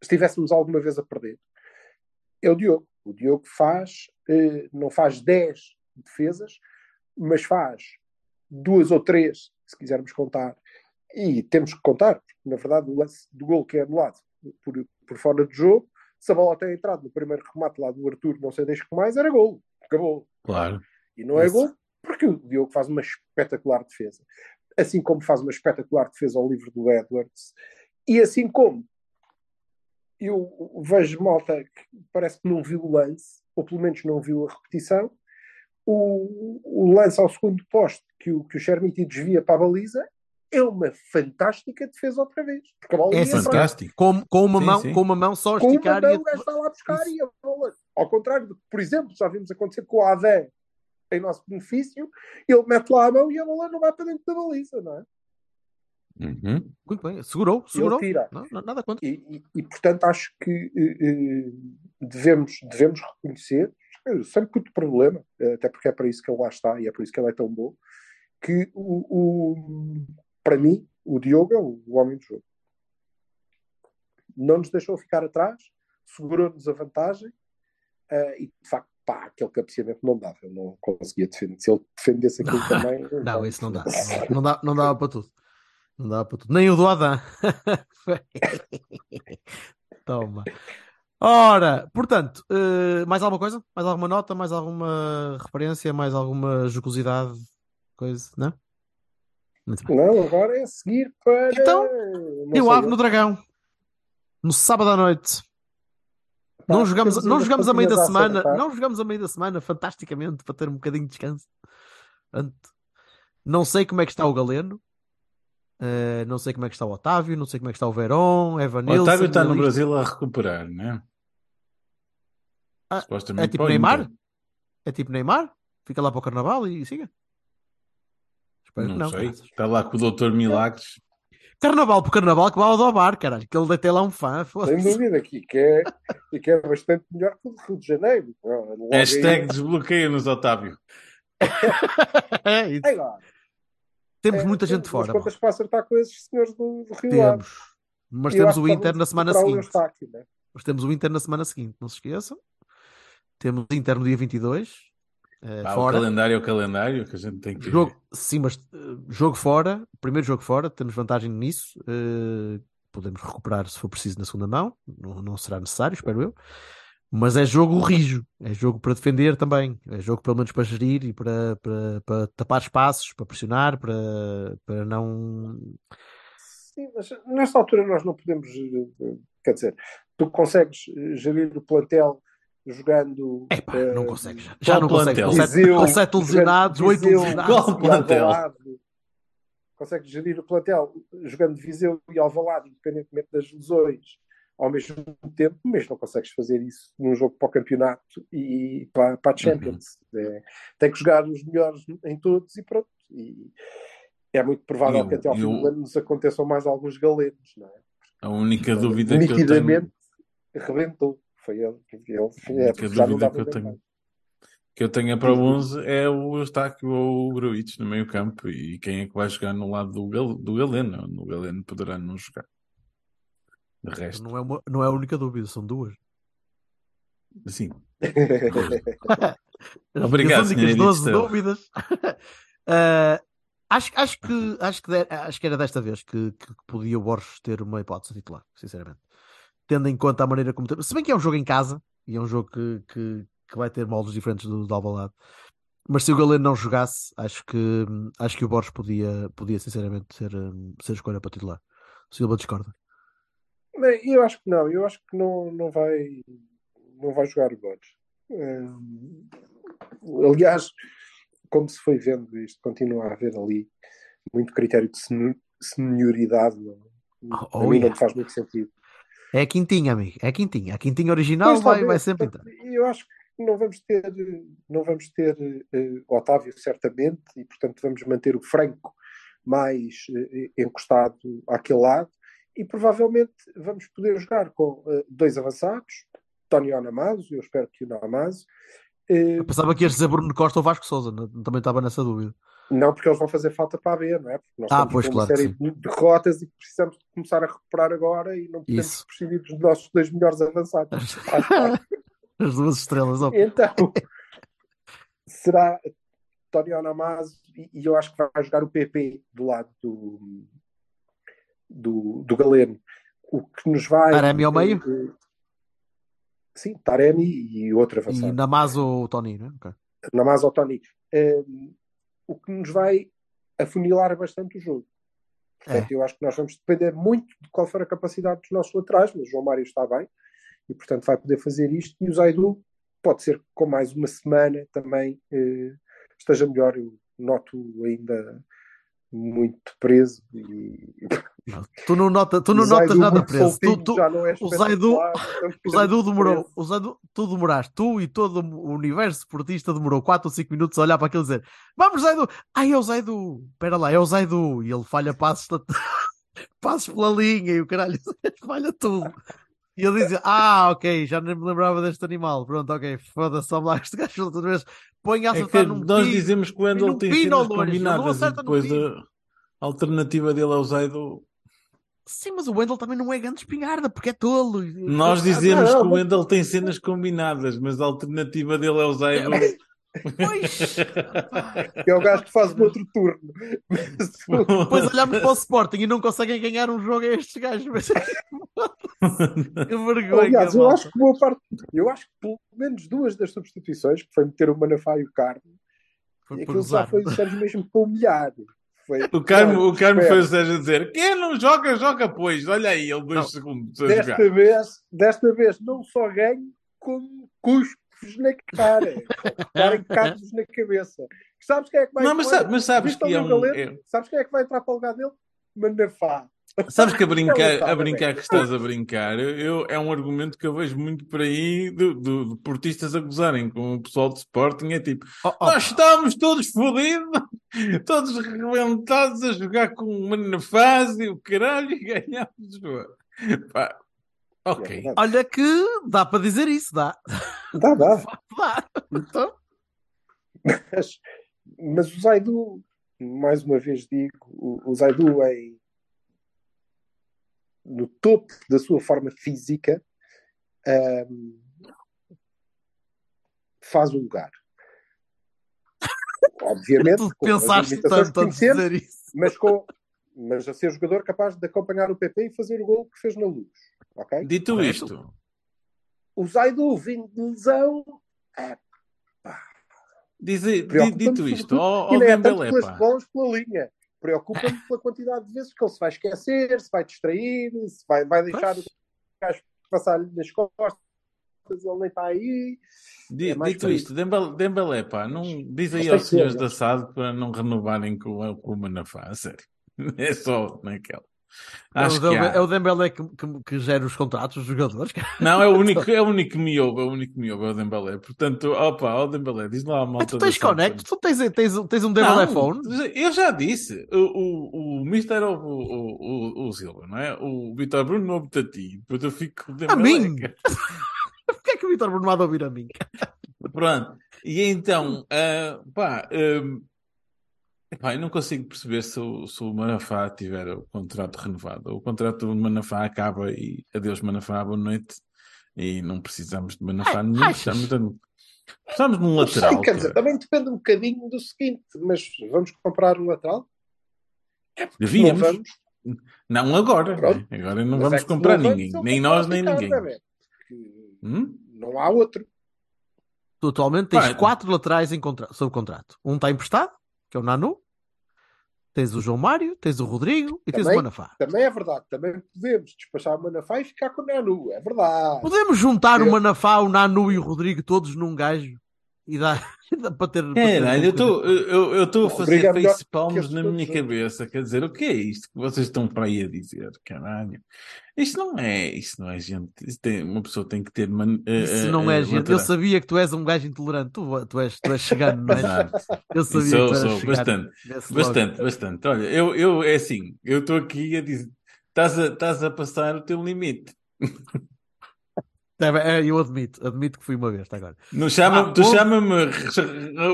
estivéssemos alguma vez a perder, é o Diogo. O Diogo faz, eh, não faz 10 defesas, mas faz duas ou três, se quisermos contar, e temos que contar, porque na verdade o lance do gol que é anulado por, por fora do jogo, se a bola tem entrado no primeiro remate lá do Arthur, não sei deixo que mais, era gol. Acabou. Claro. E não é Isso. gol porque o Diogo faz uma espetacular defesa. Assim como faz uma espetacular defesa ao livro do Edwards. E assim como eu vejo malta que parece que não viu o lance, ou pelo menos não viu a repetição, o, o lance ao segundo poste que o, que o Chermiti desvia para a baliza é uma fantástica defesa outra vez. Porque a bola É. Fantástico. Com, com, uma Sim, mão, sim. com uma mão só a Com uma esticar mão e o gajo está lá a buscar Isso. e a bola. Ao contrário, do que, por exemplo, já vimos acontecer com o Adé em nosso benefício, ele mete lá a mão e a bola não vai para dentro da baliza, não é? Uhum. Muito bem, segurou, segurou. tira. Não, não- nada contra. E, e- e, portanto, acho que eh, devemos, devemos reconhecer, sem muito problema, eh, até porque é para isso que ele lá está e é por isso que ele é tão bom, que o, o- para mim, o Diogo é o, o homem do jogo. Não nos deixou ficar atrás, segurou-nos a vantagem eh, e, de facto, pá, aquele cabeceamento não dava, eu não conseguia defender. Se ele defendesse aquilo Não, também. Não, isso não dá. Não, dá, não dava para tudo. Não dava para tudo. Nem o do Adam. Toma. Ora, portanto, eh, mais alguma coisa? Mais alguma nota? Mais alguma referência? Mais alguma jocosidade? Coisa? Não? Muito bem. Não, agora é seguir para. Então, não E o sei, Ave no Dragão. No sábado à noite. Não Pá, jogamos, não jogamos a meio da semana. acertar. Não jogamos a meio da semana, fantasticamente, para ter um bocadinho de descanso. Portanto, não sei como é que está o Galeno. eh, não sei como é que está o Otávio, não sei como é que está o Verón, Evan O Otávio está no Nilista. Brasil a recuperar, né? Ah, é tipo o Neymar? É tipo Neymar? Fica lá para o Carnaval e siga. Espero que Não, não. sei. caraças. Está lá com o Dr. Milagres. Carnaval por Carnaval que vai ao bar, caralho. Que ele deve ter lá um fã. Sem dúvida, aqui que é, e que é bastante melhor que o do Rio de Janeiro. Logo aí- Hashtag desbloqueia-nos, Otávio. É isso. Lá, Temos é, muita gente temos fora. umas contas para acertar com esses senhores do, do Rio. Temos. Mas E temos o Inter na semana seguinte. Eustáquio, né? Mas temos o Inter na semana seguinte, não se esqueçam. Temos o Inter no dia 22. Pá, o fora. calendário é o calendário que a gente tem que. Jogo, sim, mas eh, jogo fora, primeiro jogo fora, temos vantagem nisso. eh, podemos recuperar se for preciso na segunda mão, não, não será necessário, espero eu. Mas é jogo rijo, é jogo para defender também, é jogo pelo menos para gerir e para, para, para tapar espaços, para pressionar, para, para não. Sim, mas nesta altura nós não podemos. Quer dizer, tu consegues gerir o plantel jogando. Epá, eh, não consegues. Já, já não. Com plantel? sete, Viseu, com sete lesionados, oito lesionados. E plantel? Alvalade. Consegues gerir o plantel jogando Viseu e Alvalade, independentemente das lesões, ao mesmo tempo, mas não consegues fazer isso num jogo para o campeonato e para, para a Champions. Uhum. É, tem que jogar os melhores em todos e pronto. E é muito provável E o- que até ao fim do ano nos aconteçam mais alguns galenos, não é? A única dúvida que eu tenho. Nitidamente arrebentou. Foi ele. Ele A é, única já não dá que eu tenho. inventar. Que eu tenho para o 11 é o Eustáquio ou o Gruitch no meio campo e quem é que vai jogar no lado do, Gal, do Galeno? No Galeno poderá não jogar. De resto, Não é, uma- não é a única dúvida, são duas. sim. As Obrigado, únicas senhor 12 Estrela. dúvidas. Ah, acho, acho que, acho, que de- acho que era desta vez que, que podia o Borges ter uma hipótese titular, sinceramente. Tendo em conta a maneira como. Se bem que é um jogo em casa e é um jogo que, que, que vai ter moldes diferentes do, do Alvalade. Mas se o Galeno não jogasse, acho que, acho que o Borges podia, podia sinceramente ser, hum, ser escolha para titular. O Silva discorda. Eu acho que não, eu acho que não, não, vai, não vai jogar o Borges. Hum, aliás, como se foi vendo isto, continua a haver ali muito critério de senioridade. Não, Oh, oh, mim não yeah. faz muito sentido. É a quintinha, amigo. É a quintinha. A quintinha original Pois, vai, vai sempre entrar. Eu acho que não vamos ter, não vamos ter eh, Otávio, certamente, e portanto vamos manter o Franco mais eh, encostado àquele lado, e provavelmente vamos poder jogar com eh, dois avançados, Tony Namazo, eu espero que o Namazo, eh, Eu pensava que ias dizer Bruno Costa ou Vasco Souza. Também estava nessa dúvida. Não porque eles vão fazer falta para a B, não é? Porque nós Ah, estamos pois, com uma claro série de derrotas e precisamos começar a recuperar agora e não podemos Isso. prescindir dos nossos dois melhores avançados. As duas estrelas. ó. Então, será Tony Onamazo e, e eu acho que vai jogar o PP do lado do, do, do Galeno. O que nos vai. Taremi ao meio? eh, Sim, Taremi e outro E avançado. Namazo ou Tony, não é? Ok. Namazo ao Tony. Eh, o que nos vai afunilar bastante o jogo. Portanto, eu acho que nós vamos depender muito de qual for a capacidade dos nossos laterais, mas o João Mário está bem e, portanto, vai poder fazer isto. E o Zaidu pode ser que com mais uma semana também eh, esteja melhor. Eu noto ainda muito preso e Tu não, nota, tu não notas nada preso. Tu, tu, já não é o Zaidu, é o bocadinho Zaidu demorou. O Zaidu, tu demoraste. Tu e todo o universo esportista demorou 4 ou 5 minutos a olhar para aquilo e dizer: Vamos, Zaidu! Ai, é o Zaidu! Espera lá, é o Zaidu! E ele falha passos, passos pela linha e o caralho falha tudo. E ele diz: Ah, ok, já nem me lembrava deste animal. Pronto, ok, foda-se, toma lá este gajo outra vez. Põe a É acertar num nós dizemos que o Wendel num tem cenas não combinadas e depois pino. a alternativa dele ao Zaido. Sim, mas o Wendel também não é grande espingarda, porque é tolo. Nós Ah, dizemos não, que o mas- Wendel tem cenas combinadas, mas a alternativa dele é o Zaido. Pois, É o gajo que faz o outro turno. Depois olhamos para o Sporting e não conseguem ganhar um jogo a estes gajos. Mas... que vergonha. Aliás, eu acho que boa parte, eu acho que pelo menos duas das substituições, que foi meter o Manafá e o Carmo, Foi e por aquilo já usar. foi o Sérgio mesmo para humilhar. Foi, O Carmo, o Carmo foi o Sérgio a dizer: Quem não joga, joga pois. Olha aí, ele dois Não. segundos Desta jogar. vez, desta vez não só ganho, como cuspo-vos na cara. Darem cabos na cabeça. Sabes quem é que vai Não, mas, olha, sa- mas sabes viste que é o um. Galeno? é- Sabes quem é que vai entrar para o lugar dele? Manafá. Sabes que a brincar, a sabe, brincar que estás a brincar, eu, é um argumento que eu vejo muito por aí do, do, de portistas a gozarem com o pessoal de Sporting. É tipo, Oh, oh, nós estávamos todos fodidos, todos rebentados a jogar com uma na fase e o caralho e ganhámos o jogo. Pá, ok. É Olha que dá para dizer isso, dá. Dá, dá. Dá. Então, Mas, mas o Zaidu, mais uma vez digo, o, o Zaidu em, no topo da sua forma física ahm, faz o lugar. Obviamente, tu com pensaste tanto a dizer isso. mas, com, mas a ser jogador capaz de acompanhar o PP e fazer o gol que fez na luz. ok? Dito Correto. isto, O Zaidu, vindo de lesão, é, diz, di- Preocupa-me dito isto, ó ó é tanto Dembélé, pelas pá. bolas pela linha. Preocupa-me pela quantidade de vezes que ele se vai esquecer, se vai distrair, se vai, vai deixar Pois. o gajo passar-lhe nas costas, ele nem está aí. Di- É dito isto, Dembélé, Dembélé, pá, não, diz aí aos senhores da SAD para não renovarem com, o- com o Manafá, a sério. É só naquela. Acho é, o há. é o Dembélé que, que, que gera os contratos dos jogadores. Não, é o único, é o único que me ouve, é o único que me ouve, é o Dembélé. Portanto, opa, ó Dembélé, diz lá a Mas malta tu tens Connect, tu tens, tens, tens um Dembélé Não, phone. Eu já disse, o, o, o Mister ouve o, o, o, o Silva, não é? O Vitor Bruno ouve-te a ti, depois eu fico com o A Dembélé. mim? cara. Porquê é que o Vitor Bruno manda ouvir a mim? Pronto, e então, ah, pá, hum, epá, eu não consigo perceber se o, se o Manafá tiver o contrato renovado. O contrato do Manafá acaba e adeus Manafá, boa noite. E não precisamos de Manafá Ai, nenhum, achas? precisamos de, precisamos de um Não sei, lateral. quer dizer, também depende um bocadinho do seguinte, mas vamos comprar um lateral? É porque Devíamos. Não vamos, Não agora, Pronto. né? agora não mas é vamos se comprar não ninguém, nem nós nem ninguém. não é? Hum? Não há outro. Tu atualmente tens Vai. quatro laterais em contra... sob contrato. Um está emprestado, que é o Nanu. Tens o João Mário, tens o Rodrigo e tens Também. o Manafá. Também é verdade. Também podemos despachar o Manafá e ficar com o Nanu. É verdade. Podemos juntar o Eu- Manafá, o Nanu e o Rodrigo todos num gajo e e dá para ter. para ter eu estou eu, a fazer é face palms na minha cabeça. Quer dizer, o que é isto que vocês estão para aí a dizer? Caralho. Isto não é, isto não é gente. Isto tem, uma pessoa tem que ter. Man, eh, Isso eh, não é eh, gente. Eu sabia que tu és um gajo intolerante. Tu, tu, és, tu és chegando, não é? Exato. Eu sabia Sou, que tu sou, chegando. bastante. Bastante, bastante. Olha, eu, eu é assim, eu estou aqui a dizer. Estás a, estás a passar o teu limite. É, é, eu admito, admito que fui uma vez, está agora. Não chama, Ah, tu onze- chama-me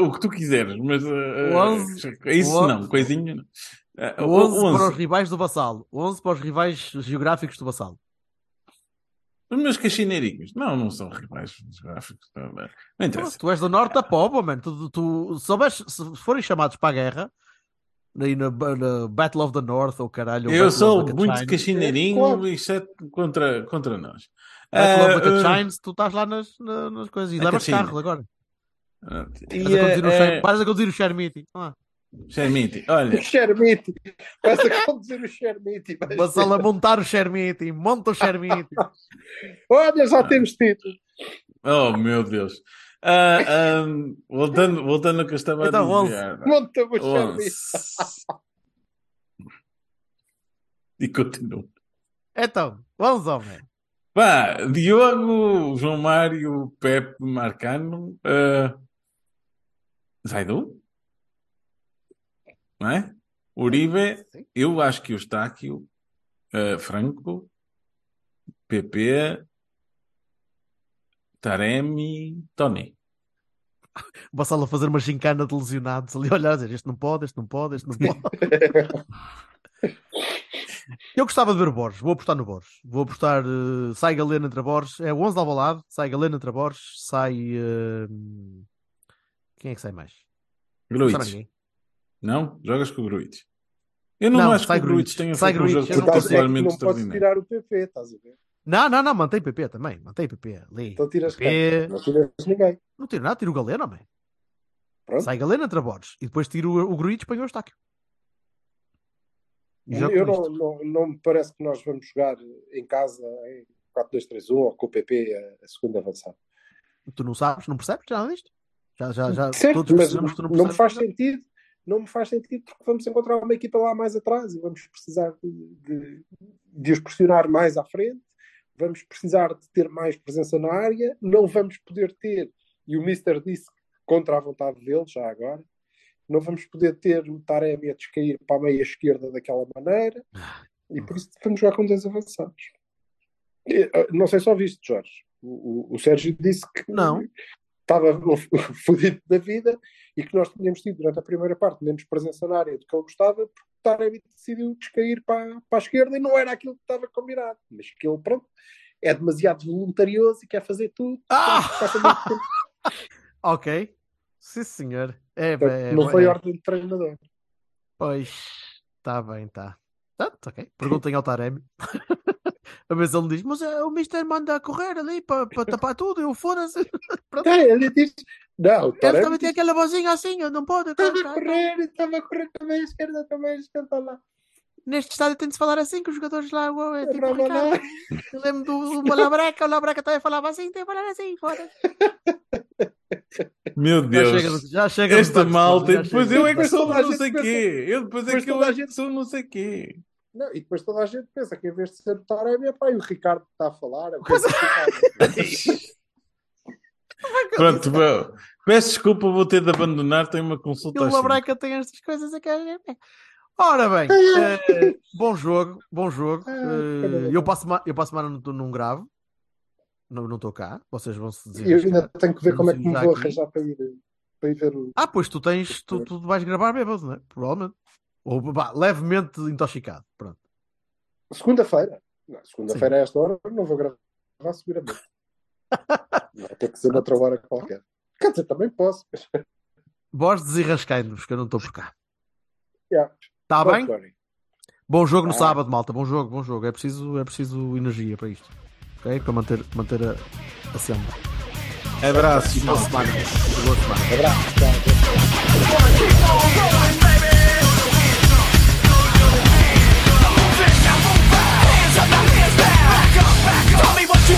o que tu quiseres, mas eh, Onze- isso onze- não, coisinha não. Eh, 11 onze. para os rivais do Vassalo, 11 para os rivais geográficos do Vassalo. Os meus cachineirinhos. Não, não são rivais geográficos. Não, interessa. tu és do norte da Póvoa, mano. Tu, tu, se, souberes- se forem chamados para a guerra, aí na, na Battle of the North ou caralho, ou Eu Battle sou muito cachineirinho, Claro. exceto contra, contra nós. The Ah, Cachines, tu estás lá nas, na- nas coisas e Na levas Cachina. carro agora. Vais E a conduzir o é, Sher- vais a conduzir o Shermiti. Ah, Xermite, O olha, Shermiti. Vais a conduzir o Shermiti. ver. a montar o Shermiti, monta o Shermiti. Olha, já temos título. oh meu Deus. Ah, ah, voltando, voltando ao que eu estava Então, a dizer. Monta-me o. Shermiti. E continuo. Então, vamos ao man. Pá, Diogo, João Mário, Pepe, Marcano, uh, Zaidu, não é? Uribe, Sim. eu acho que o Estáquio, uh, Franco, PP, Taremi, Tony. O Vassalo a fazer uma gincana de lesionados ali, olhar a dizer: este não pode, este não pode, este não pode. Eu gostava de ver o Borges, vou apostar no Borges. Vou apostar, eh, sai Galeno entre Borges, é o 11 de Alvalade, sai Galeno entre Borges, sai. eh, Quem é que sai mais? Gruitch. Não? Jogas com o Gruitch. Eu não, Não, acho que sai o Gruitch tenha Sai feito um jogo estás- é particularmente não podes extraordinário. tirar o PP, estás a ver? Não, não, não, mantém PP também, mantém PP. Ali. Então tiras PP. quem? Não tiras ninguém. Não tiro nada, tiro o Galeno, homem. Pronto. Sai Galeno entre Borges e depois tiro o, o Gruitch e põe o Eustáquio. Eu não, isto. não, não me parece que nós vamos jogar em casa em 4-2-3-1 ou com o PP a, a segunda avançada. Tu não sabes, não percebes nada disto? Já, já, já, Certo, todos mas tu não não me faz sentido. Não me faz sentido porque vamos encontrar uma equipa lá mais atrás e vamos precisar de, de, de os pressionar mais à frente. Vamos precisar de ter mais presença na área. Não vamos poder ter, e o Mister disse contra a vontade dele, já agora, não vamos poder ter o Taremi a descair para a meia esquerda daquela maneira e por isso vamos jogar com dois avançados. E, ah, Não sei se ouviste, Jorge. O, o, o Sérgio disse que Não. estava fodido da vida e que nós tínhamos tido durante a primeira parte menos presença na área do que ele gostava, porque o Taremi decidiu descair para, para a esquerda e não era aquilo que estava combinado. Mas que ele, pronto, é demasiado voluntarioso e quer fazer tudo. Ah! Ok. Sim, senhor. É, é, não foi é. ordem de treinador. Pois, está bem, está. Tá, tá ok. Perguntem ao Taremi. A vez ele diz, mas eh, o Mister manda correr ali para tapar tudo, eu foda-se. É, ele disse: Não, o Ele Taremi também tem aquela vozinha assim, eu não pode. estava a correr, estava a correr também à esquerda, também à esquerda lá. Neste estádio tem de se falar assim, que os jogadores lá, uau, é tipo. Ricardo. Eu lembro do, do Labreca, o Labreca também falava assim, tem de falar assim, foda-se. Meu Já Deus. chega, de- já chega Esta malta, e já depois chega. eu é que sou a não sei pensa- quê. Eu depois é que eu a é que gente- sou não sei quê. Não, e depois toda a gente pensa que em vez de ser o Taremi, é pá, e o Ricardo está a falar. É o Ricardo. Pronto, bom, peço desculpa, vou ter de abandonar, tenho uma E consulta o às Labreca tem estas coisas aqui. Ora bem, eh, bom jogo, bom jogo. Eh, eu, passo, eu passo semana não, não gravo, não não estou cá. Vocês vão se dizer. Eu ainda tenho que ver como é que me vou arranjar para ir, para ir ver o. Ah, pois tu tens, tu, tu vais gravar bêbado, não é? Provavelmente. Ou vá, levemente intoxicado. Pronto. Segunda-feira. Não, Segunda-feira a esta hora não vou gravar seguramente. Vai ter que ser noutra hora qualquer. Quer dizer, também posso. mas- Vós desirrasquei-nos, que eu não estou por cá. Yeah. Está bem? Bom jogo no ah. sábado, malta. Bom jogo, bom jogo. É preciso, é preciso energia para isto. Ok? Para manter, manter a, a senda. Abraço. Boa semana. Boa semana. Abraço.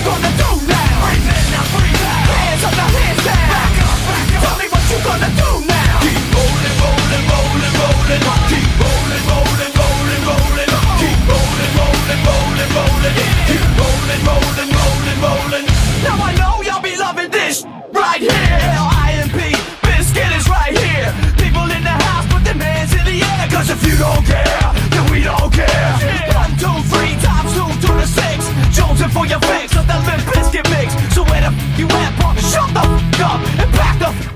Gonna do now. Now. Hands up now, hands down. Back up, back up. Tell me what you gonna do now. Keep. keep rolling, rolling, rolling, rolling, keep rolling, rolling, rolling, rolling, keep rolling, rolling, rolling, rolling. Now I know y'all be loving this right here. Biscuit is right here. People in the house, put their hands in the if you don't care, then we don't care. One, two, three, two, two to six. For your fix of that limp biscuit mix. So where the f you at, punk? Shut the f up and back the f